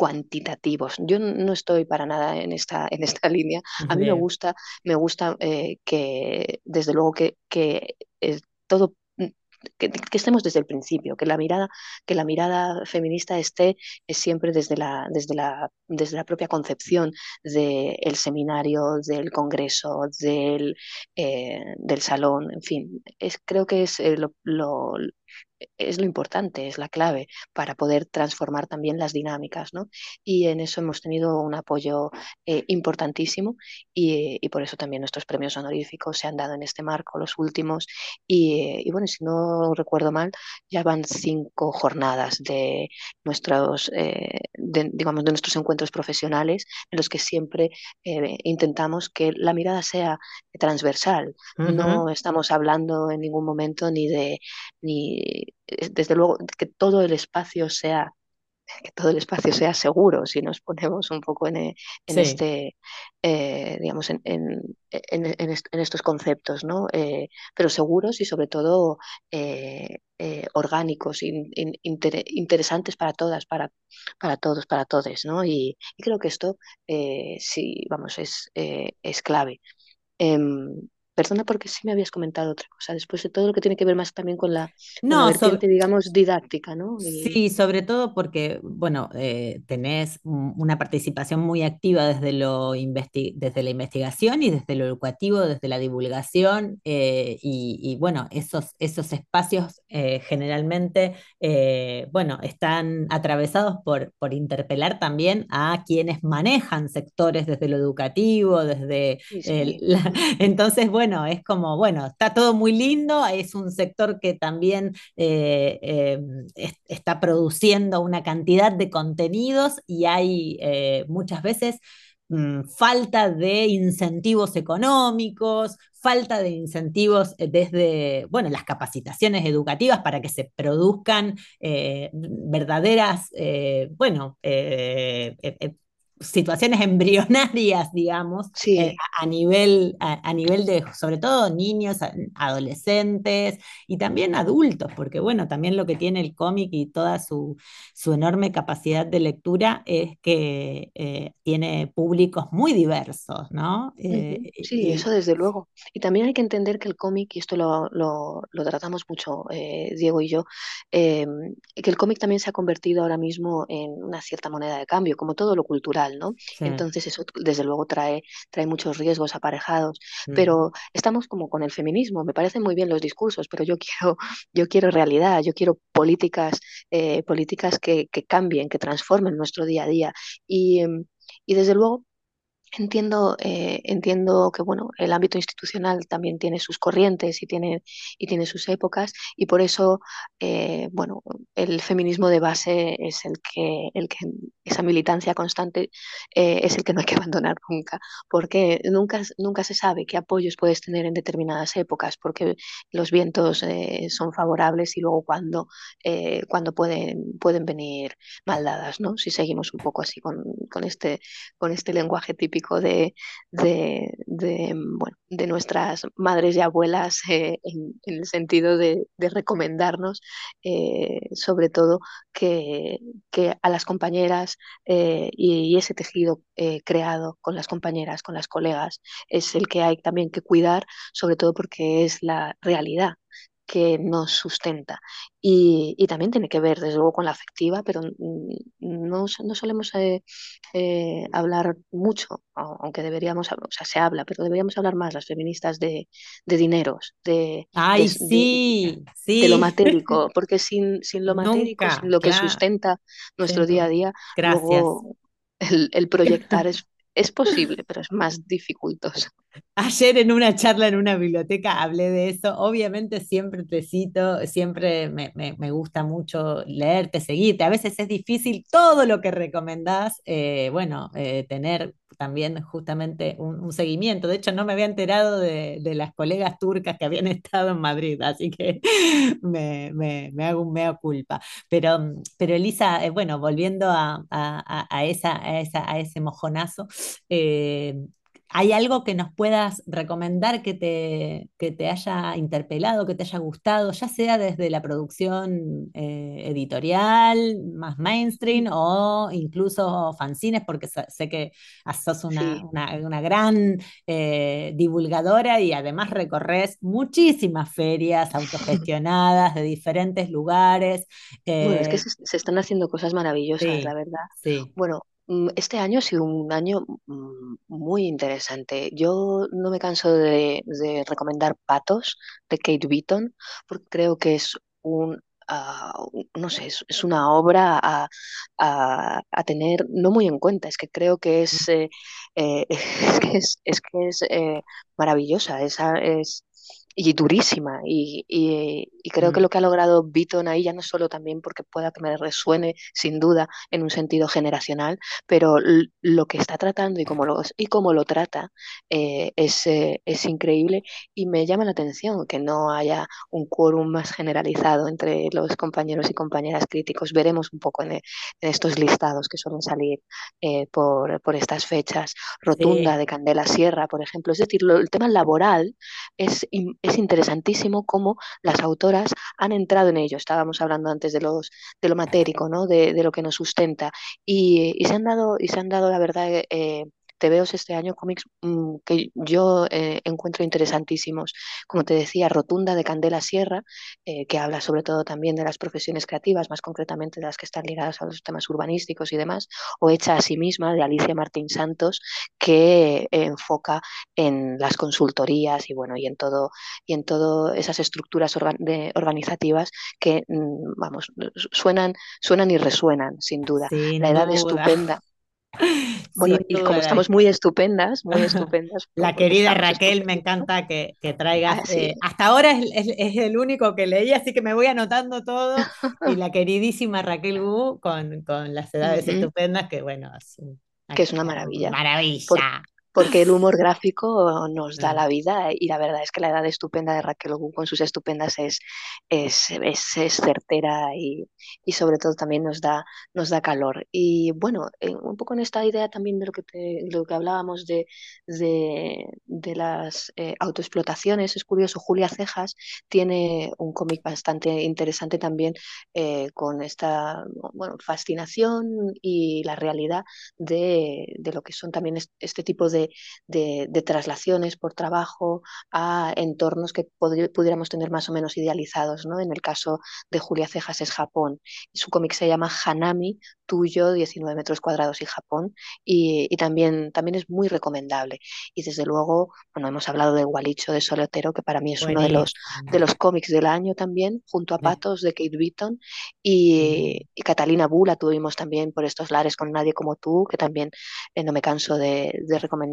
cuantitativos. Yo no estoy para nada en esta, en esta línea. A mí Bien. me gusta, me gusta eh, que, desde luego, que, que eh, todo mm, que, que, estemos desde el principio, que la mirada, que la mirada feminista esté es siempre desde la, desde la, desde la propia concepción del de seminario, del congreso, del, eh, del salón, en fin, es, creo que es eh, lo, lo, es lo importante, es la clave para poder transformar también las dinámicas, ¿no? Y en eso hemos tenido un apoyo eh, importantísimo y, y, por eso también nuestros premios honoríficos se han dado en este marco, los últimos. Y, y bueno, si no recuerdo mal, ya van cinco jornadas de nuestros, eh, de, digamos, de nuestros encuentros profesionales en los que siempre eh, intentamos que la mirada sea transversal. Uh -huh. No estamos hablando en ningún momento ni de ni desde luego que todo el espacio sea que todo el espacio sea seguro si nos ponemos un poco en, en sí. este eh, digamos en, en, en, estos conceptos no eh, pero seguros y sobre todo eh, eh orgánicos in, inter, interesantes para todas para para todos para todos no y, y creo que esto eh, sí vamos es eh, es clave. Em, Perdona porque sí me habías comentado otra cosa, después de todo lo que tiene que ver más también con la, no, con la vertiente, sobre, digamos, didáctica, ¿no? Y... Sí, sobre todo porque, bueno, eh, tenés una participación muy activa desde, lo desde la investigación y desde lo educativo, desde la divulgación, eh, y, y, bueno, esos, esos espacios eh, generalmente, bueno, están atravesados por, por interpelar también a quienes manejan sectores desde lo educativo, desde... Sí, sí. La, entonces, bueno, bueno, es como, bueno, está todo muy lindo, es un sector que también eh, eh, es, está produciendo una cantidad de contenidos y hay eh, muchas veces mmm, falta de incentivos económicos, falta de incentivos desde, bueno, las capacitaciones educativas para que se produzcan verdaderas, bueno, situaciones embrionarias, digamos, sí. eh, a, nivel, a, a, nivel de, sobre todo, niños, adolescentes y también adultos, porque bueno, también lo que tiene el cómic y toda su, su, enorme capacidad de lectura es que eh, tiene públicos muy diversos, ¿no? Eh, sí, y... eso desde luego. Y también hay que entender que el cómic, y esto lo, lo, lo tratamos mucho Diego y yo, que el cómic también se ha convertido ahora mismo en una cierta moneda de cambio, como todo lo cultural. ¿No? Sí. Entonces eso desde luego trae, trae muchos riesgos aparejados, mm. pero estamos como con el feminismo, me parecen muy bien los discursos, pero yo quiero, yo quiero realidad, yo quiero políticas, eh, políticas que, que, cambien, que transformen nuestro día a día y, y desde luego Entiendo, eh, entiendo que bueno, el ámbito institucional también tiene sus corrientes y tiene, y tiene sus épocas, y por eso eh, bueno, el feminismo de base es el que, el que esa militancia constante eh, es el que no hay que abandonar nunca, porque nunca, nunca se sabe qué apoyos puedes tener en determinadas épocas, porque los vientos eh, son favorables y luego cuando, cuando pueden, pueden venir maldadas, ¿no? Si seguimos un poco así con, con, este, con este lenguaje típico de, de, de, bueno, de nuestras madres y abuelas eh, en, el sentido de, de recomendarnos, eh, sobre todo, que, que a las compañeras eh, y, ese tejido creado con las compañeras, con las colegas, es el que hay también que cuidar, sobre todo porque es la realidad que nos sustenta. Y, y también tiene que ver, desde luego, con la afectiva, pero no, no solemos eh, eh, hablar mucho, aunque deberíamos, o sea, se habla, pero deberíamos hablar más las feministas de, de dineros, de, de, Ay, s- de- sí, de lo sí, matérico, porque sin, sin lo matérico, sin lo que claro, sustenta nuestro día a día, Gracias. luego el, el proyectar es, es posible, pero es más dificultoso. Ayer en una charla en una biblioteca hablé de eso. Obviamente siempre te cito, siempre me, me- me gusta mucho leerte, seguirte. A veces es difícil todo lo que recomendás, eh, bueno, eh, tener también justamente un, seguimiento. De hecho, no me había enterado de, las colegas turcas que habían estado en Madrid, así que me, hago un mea culpa. Pero, mm, pero Elisa, eh, bueno, volviendo a esa- a ese mojonazo, eh, ¿hay algo que nos puedas recomendar que te, que te haya interpelado, que te haya gustado, ya sea desde la producción eh, editorial, más mainstream o incluso fanzines, porque sé que sos una, Sí. una- una gran eh, divulgadora y además recorres muchísimas ferias autogestionadas de diferentes lugares. Bueno, es que eh, se, se están haciendo cosas maravillosas, la verdad. sí. Bueno, este año ha sido un año mm, muy interesante. Yo no me canso de, de recomendar Patos de Kate Beaton, porque creo que es un, un- no sé, es, es una obra a, a- a tener no muy en cuenta. Es que creo que es, eh, eh, es que es, es que es eh, maravillosa, esa es y durísima. Y, y- y creo que Mm, lo que ha logrado Beaton ahí ya no solo también porque pueda que me resuene sin duda en un sentido generacional, pero lo que está tratando y cómo lo, y cómo lo trata eh, es, eh, es increíble y me llama la atención que no haya un quórum más generalizado entre los compañeros y compañeras críticos. Veremos un poco en, e- en estos listados que suelen salir eh, por, por estas fechas. Rotunda sí, de Candela Sierra, por ejemplo. Es decir, lo- el tema laboral es, es interesantísimo cómo las autoras han entrado en ello. Estábamos hablando antes de, los, de lo matérico, ¿no? de, de lo que nos sustenta. Y, y se han dado, y se han dado, la verdad, eh, tebeos este año, cómics mm, que yo eh, encuentro interesantísimos. Como te decía, Rotunda de Candela Sierra, eh, que habla sobre todo también de las profesiones creativas, más concretamente de las que están ligadas a los temas urbanísticos y demás, o Hecha a sí misma, de Alicia Martín Santos, que eh, enfoca en las consultorías y bueno, y en todo, y en todo esas estructuras organ- de- organizativas que, mm, vamos, suenan, suenan y resuenan, sin duda. La edad duda. estupenda. Bueno, y como estamos muy estupendas, muy estupendas, la querida Raquel, me encanta que, que traigas. Ah, eh, hasta ahora es, es- es el único que leí, así que me voy anotando todo. Y la queridísima Raquel Gu con, con las edades estupendas, que bueno, Que es una maravilla. Por- maravilla. Porque el humor gráfico nos da la vida y la verdad es que la edad estupenda de Raquel Gu con sus estupendas es, es, es, es certera y, y sobre todo también nos da, nos da calor. Y bueno, un poco en esta idea también de lo que, te- lo que hablábamos de, de, de las eh, autoexplotaciones, es curioso, Julia Cejas tiene un cómic bastante interesante también eh, con esta bueno, fascinación y la realidad de, de lo que son también est- este tipo de, de- de traslaciones por trabajo a entornos que pudiéramos tener más o menos idealizados, ¿no? En el caso de Julia Cejas es Japón. Su cómic se llama Hanami, tuyo, 19 metros cuadrados y Japón, y, y también, también es muy recomendable. Y desde luego, bueno, hemos hablado de Gualicho de Solotero, que para mí es uno de los, de los cómics del año también, junto a Patos de Kate Beaton, y, y Catalina Bu la tuvimos también por estos lares con Nadie como tú, que también eh, no me canso de, de recomendar.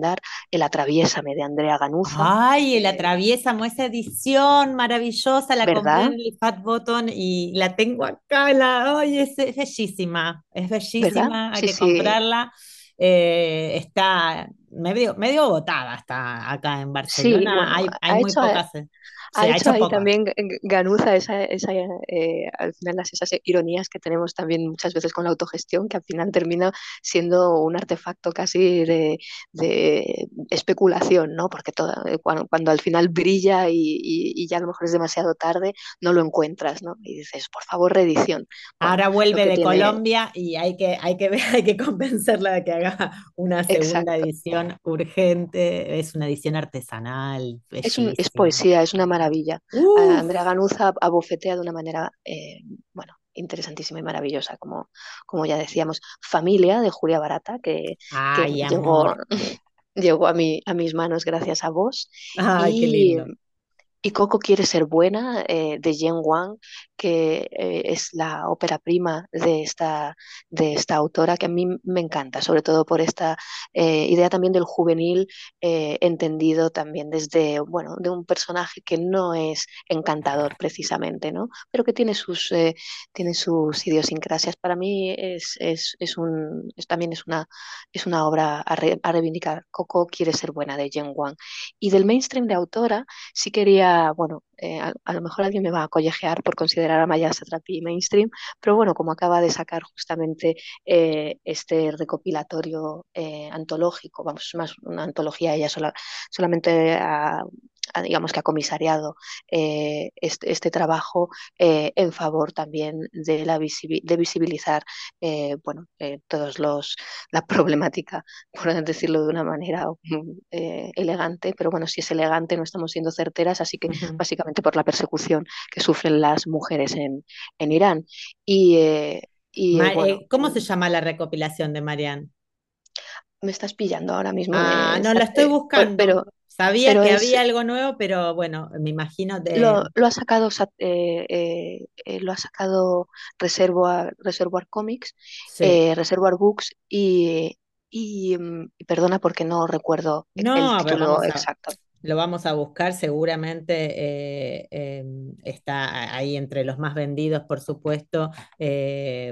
El Atraviésame de Andrea Ganuza, Ay, el eh, atraviésamo, esa edición maravillosa, la compré en el Fat Button y la tengo acá, la, ay, es, es bellísima, es ¿Verdad? bellísima, hay Sí, que sí, comprarla. Eh, está medio, medio botada, está acá en sí, Barcelona, bueno, hay, hay ha muy hecho, pocas. eh, ha hecho hecho ahí poco. también Ganuza esa, esa, eh, al final las, esas ironías que tenemos también muchas veces con la autogestión, que al final termina siendo un artefacto casi de, de especulación, ¿no? Porque toda- eh, cuando, cuando al final brilla y, y- y ya a lo mejor es demasiado tarde, no lo encuentras, ¿no? Y dices, por favor, reedición. Bueno, Ahora vuelve de tiene, Colombia y hay que, hay que hay que convencerla de que haga una segunda exacto. edición urgente. Es una edición artesanal, Es, un- es bellísima. poesía, es una maravilla. A- Uf, Andrea Ganuza abofetea de una manera, eh, bueno, interesantísima y maravillosa, como, como ya decíamos. Familia de Julia Barata, que, llegó, llegó a, mi, a mis manos gracias a vos. Ay, qué Y, lindo. y Coco quiere ser buena, eh, de Jen Wang, que eh, es la ópera prima de esta, de esta autora, que a mí me encanta, sobre todo por esta eh, idea también del juvenil, eh, entendido también desde, bueno, de un personaje que no es encantador precisamente, ¿no? Pero que tiene sus, eh, tiene sus idiosincrasias. Para mí es, es, es un, es- también es una, es una obra a, re- a reivindicar. Coco quiere ser buena, de Jen Wang. Y del mainstream de autora, sí quería, bueno, eh, a, a lo mejor alguien me va a collejear por considerar a Maya Satrapi mainstream, pero bueno, como acaba de sacar justamente eh, este recopilatorio eh, antológico, vamos, más una antología, ella sola, solamente ha, digamos que ha comisariado eh, este, este trabajo eh, en favor también de, la de visibilizar, eh, bueno, todos los, la problemática, por decirlo de una manera mm, elegante, pero bueno, si es elegante no estamos siendo certeras, así que básicamente por la persecución que sufren las mujeres en, en Irán. Y, y Ma- bueno, ¿cómo se llama la recopilación de Marianne? me estás pillando ahora mismo. Ah, no, la estoy buscando. pero Sabía pero que es- había algo nuevo, pero bueno, me imagino de... lo, lo ha sacado, eh, eh, eh, lo ha sacado Reservoir, Reservoir Comics, Sí. Reservoir Books y, y, mm, y perdona porque no recuerdo el No, ver, título a, exacto. lo vamos a buscar, seguramente eh, está ahí entre los más vendidos, por supuesto.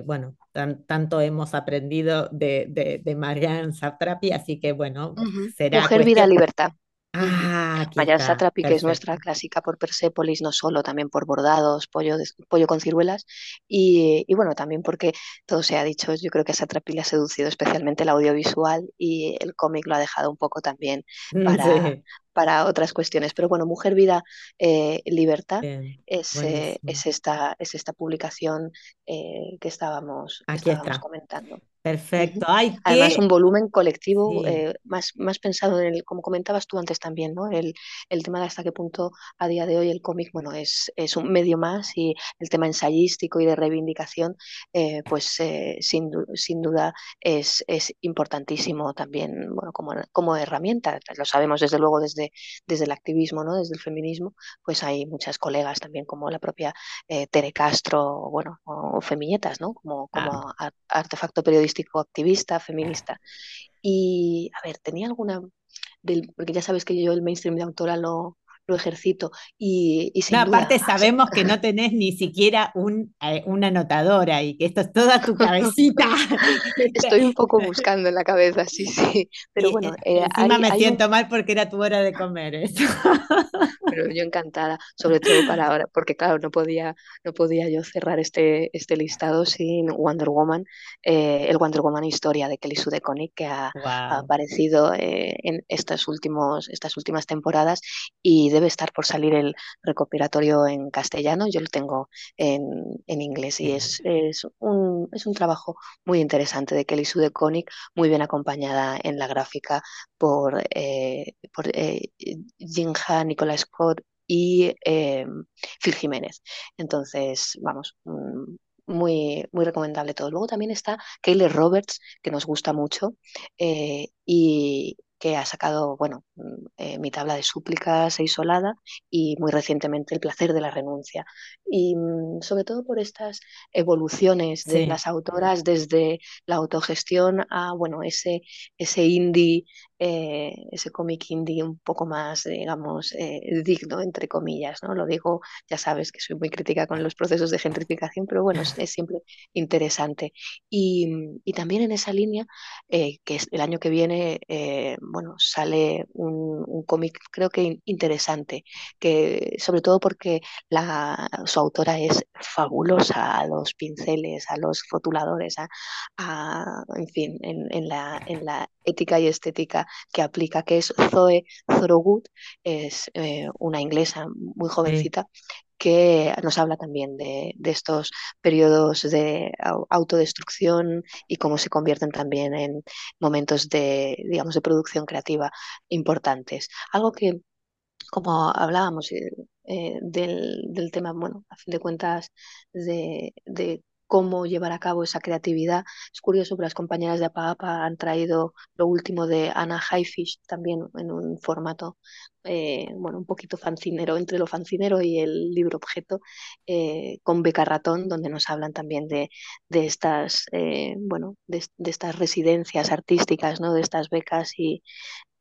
Bueno, tan- tanto hemos aprendido de, de, de Marianne Satrapi, así que bueno, será Mujer, vida, cuestión... libertad. Ah, Maya está, Satrapi, que es nuestra clásica por Persépolis, no solo, también por bordados, pollo, de- pollo con ciruelas, y, y bueno, también porque todo se ha dicho, yo creo que a Satrapi le ha seducido especialmente el audiovisual y el cómic lo ha dejado un poco también para, Sí, para otras cuestiones. Pero bueno, Mujer, Vida, eh, Libertad bien, es, eh, es, esta, es esta publicación eh, que estábamos, que estábamos está. comentando. Perfecto. Además, un volumen colectivo, Sí. eh, más, más pensado en el, como comentabas tú antes también, ¿no? El, el tema de hasta qué punto a día de hoy el cómic, bueno, es, es un medio más y el tema ensayístico y de reivindicación, eh, pues eh, sin, sin duda es, es importantísimo también, bueno, como, como herramienta. Lo sabemos desde luego desde, desde el activismo, ¿no? Desde el feminismo, pues hay muchas colegas también como la propia eh, Tere Castro, bueno, o Femiñetas, ¿no? Como, como ar- artefacto periodístico activista, feminista. Y, a ver, tenía alguna, del, porque ya sabes que yo el mainstream de autora lo, lo ejercito. Y, y No, duda, aparte sabemos que no tenés ni siquiera un, eh, una anotadora y que esto es toda tu cabecita. estoy un poco buscando en la cabeza, sí, sí, pero bueno, en- eh, encima hay, me hay un, siento mal porque era tu hora de comer eso. pero yo encantada, sobre todo para ahora, porque claro, no podía, no podía yo cerrar este, este listado sin Wonder Woman, eh, el Wonder Woman historia de Kelly Sue DeConnick que ha, aparecido eh, en estos últimos, estas últimas temporadas. Y debe estar por salir el recopilatorio en castellano, yo lo tengo en, en inglés y es, es, un, es un trabajo muy interesante de Kelly Sue DeConnick, muy bien acompañada en la gráfica por, eh, por eh, Jinja, Nicola Scott y eh, Phil Jiménez. Entonces, vamos, mm, muy, muy recomendable todo. Luego también está Kaylee Roberts, que nos gusta mucho eh, y que ha sacado, bueno, mm, eh, Mi tabla de súplicas e Isolada y muy recientemente El placer de la renuncia. Y mm, sobre todo por estas evoluciones de Sí. las autoras desde la autogestión a, bueno, ese, ese indie eh, ese cómic indie un poco más, digamos, eh, digno, entre comillas, ¿no? Lo digo, ya sabes que soy muy crítica con los procesos de gentrificación, pero bueno, es, siempre interesante. Y, y, también en esa línea, eh, que es el año que viene, bueno, sale un, un cómic creo que interesante, que sobre todo porque la, su autora es fabulosa a los pinceles, a los fotuladores, a, a en fin, en, en, la, en la ética y estética que aplica, que es Zoe Thorogood, es eh, una inglesa muy jovencita. Sí. que nos habla también de, de, estos periodos de autodestrucción y cómo se convierten también en momentos de, digamos, de producción creativa importantes. Algo que, como hablábamos eh, eh, del, del, tema, bueno, a fin de cuentas, de, de cómo llevar a cabo esa creatividad. Es curioso que las compañeras de APAAPA han traído lo último de Anna Highfish también en un formato, eh, bueno, un poquito fancinero, entre lo fancinero y el libro objeto, eh, con Beca Ratón, donde nos hablan también de, estas, eh, bueno, de, estas residencias artísticas, ¿no? De estas becas y,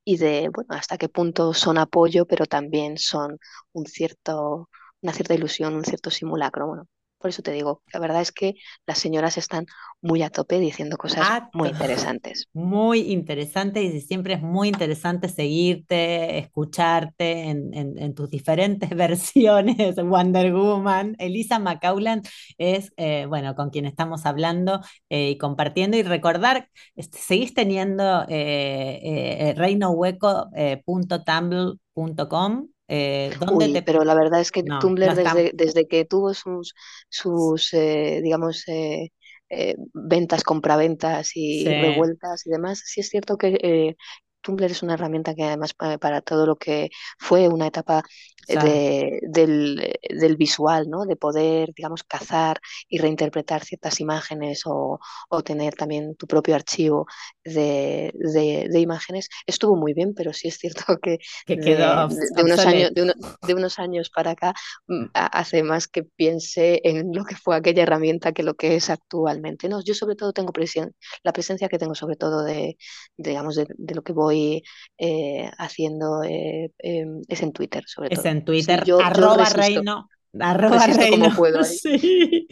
y de, bueno, hasta qué punto son apoyo, pero también son un cierto, una cierta ilusión, un cierto simulacro. Por eso te digo, la verdad es que las señoras están muy a tope diciendo cosas muy interesantes. Muy interesante y siempre es muy interesante seguirte, escucharte en, en, en tus diferentes versiones. Wonder Woman, Elisa McCauland es, eh, bueno, con quien estamos hablando eh, y compartiendo y recordar, este, seguís teniendo eh, eh reinohueco.tumblr.com eh, ¿dónde Uy, te... Pero la verdad es que no, Tumblr, no desde, desde, que tuvo sus, sus eh, digamos, eh, eh ventas, compraventas y sí. revueltas y demás, sí es cierto que eh, Tumblr es una herramienta que además para todo lo que fue una etapa de, del, del, visual, ¿no? de poder, digamos, cazar y reinterpretar ciertas imágenes o, o tener también tu propio archivo de, de, de, imágenes, estuvo muy bien, pero sí es cierto que, que quedó de, unos años, uno, de, unos años para acá mm, hace más que piense en lo que fue aquella herramienta que lo que es actualmente. No, yo sobre todo tengo presión, la presencia que tengo sobre todo de, digamos, de, lo que voy eh, haciendo eh, eh, es en Twitter, sobre es todo. En Twitter, sí, yo, arroba yo reino. Arroba reino, puedo, sí,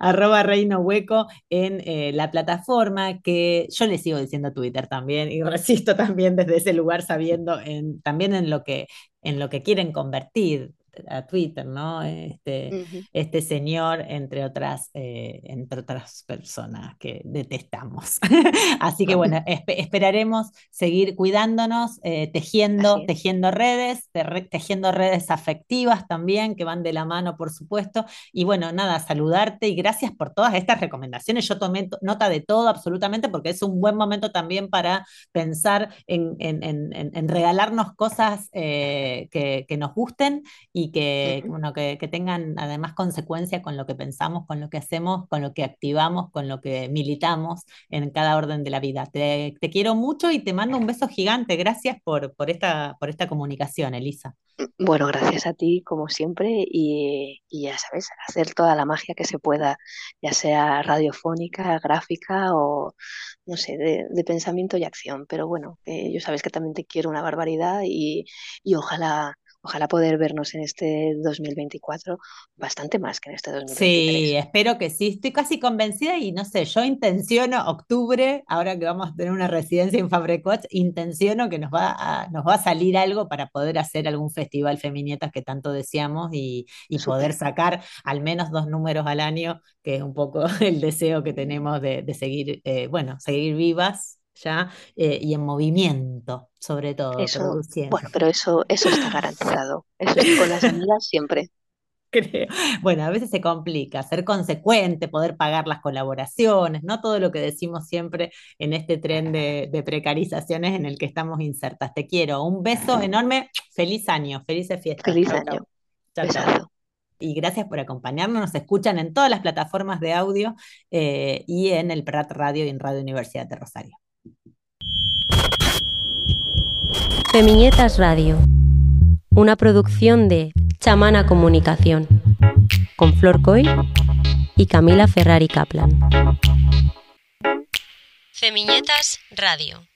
arroba reino hueco en eh, la plataforma que yo le sigo diciendo Twitter también y resisto también desde ese lugar sabiendo en, también en lo que en lo que quieren convertir a Twitter, ¿no? Este, uh -huh. este señor, entre otras, eh, entre otras personas que detestamos. Así que bueno, esp esperaremos seguir cuidándonos, eh, tejiendo, tejiendo redes, tejiendo redes afectivas también, que van de la mano, por supuesto. Y bueno, nada, saludarte y gracias por todas estas recomendaciones. Yo tomé nota de todo absolutamente porque es un buen momento también para pensar en, en, en, en regalarnos cosas eh, que, que nos gusten y que, uh -huh. bueno, que, que, tengan además consecuencia con lo que pensamos, con lo que hacemos, con lo que activamos, con lo que militamos en cada orden de la vida. Te, te quiero mucho y te mando un beso gigante. Gracias por, por, esta, por esta comunicación, Elisa. Bueno, gracias a ti, como siempre, y, y, ya sabes, hacer toda la magia que se pueda, ya sea radiofónica, gráfica o, no sé, de, de pensamiento y acción. Pero bueno, eh, yo sabes que también te quiero una barbaridad y, y ojalá ojalá poder vernos en este 2024 bastante más que en este 2023. Sí, espero que sí. Estoy casi convencida y no sé, yo intenciono octubre, ahora que vamos a tener una residencia en Fabrecoch, intenciono que nos va a, nos va a salir algo para poder hacer algún festival Feminietas que tanto deseamos y, y poder sacar al menos dos números al año, que es un poco el deseo que tenemos de, de seguir, eh, bueno, seguir vivas ya eh, y en movimiento, sobre todo, eso. Bueno, pero eso, eso está garantizado. Eso es con las amigas siempre. Creo. Bueno, a veces se complica ser consecuente, poder pagar las colaboraciones, no todo lo que decimos siempre en este tren de, de precarizaciones en el que estamos insertas. Te quiero, un beso enorme, feliz año, felices fiestas. Feliz año. Chao, chao. Y gracias por acompañarnos. Nos escuchan en todas las plataformas de audio eh, y en el Prat Radio y en Radio Universidad de Rosario. Femiñetas Radio, una producción de Chamana Comunicación, con Flor Coy y Camila Ferrari Kaplan. Femiñetas Radio.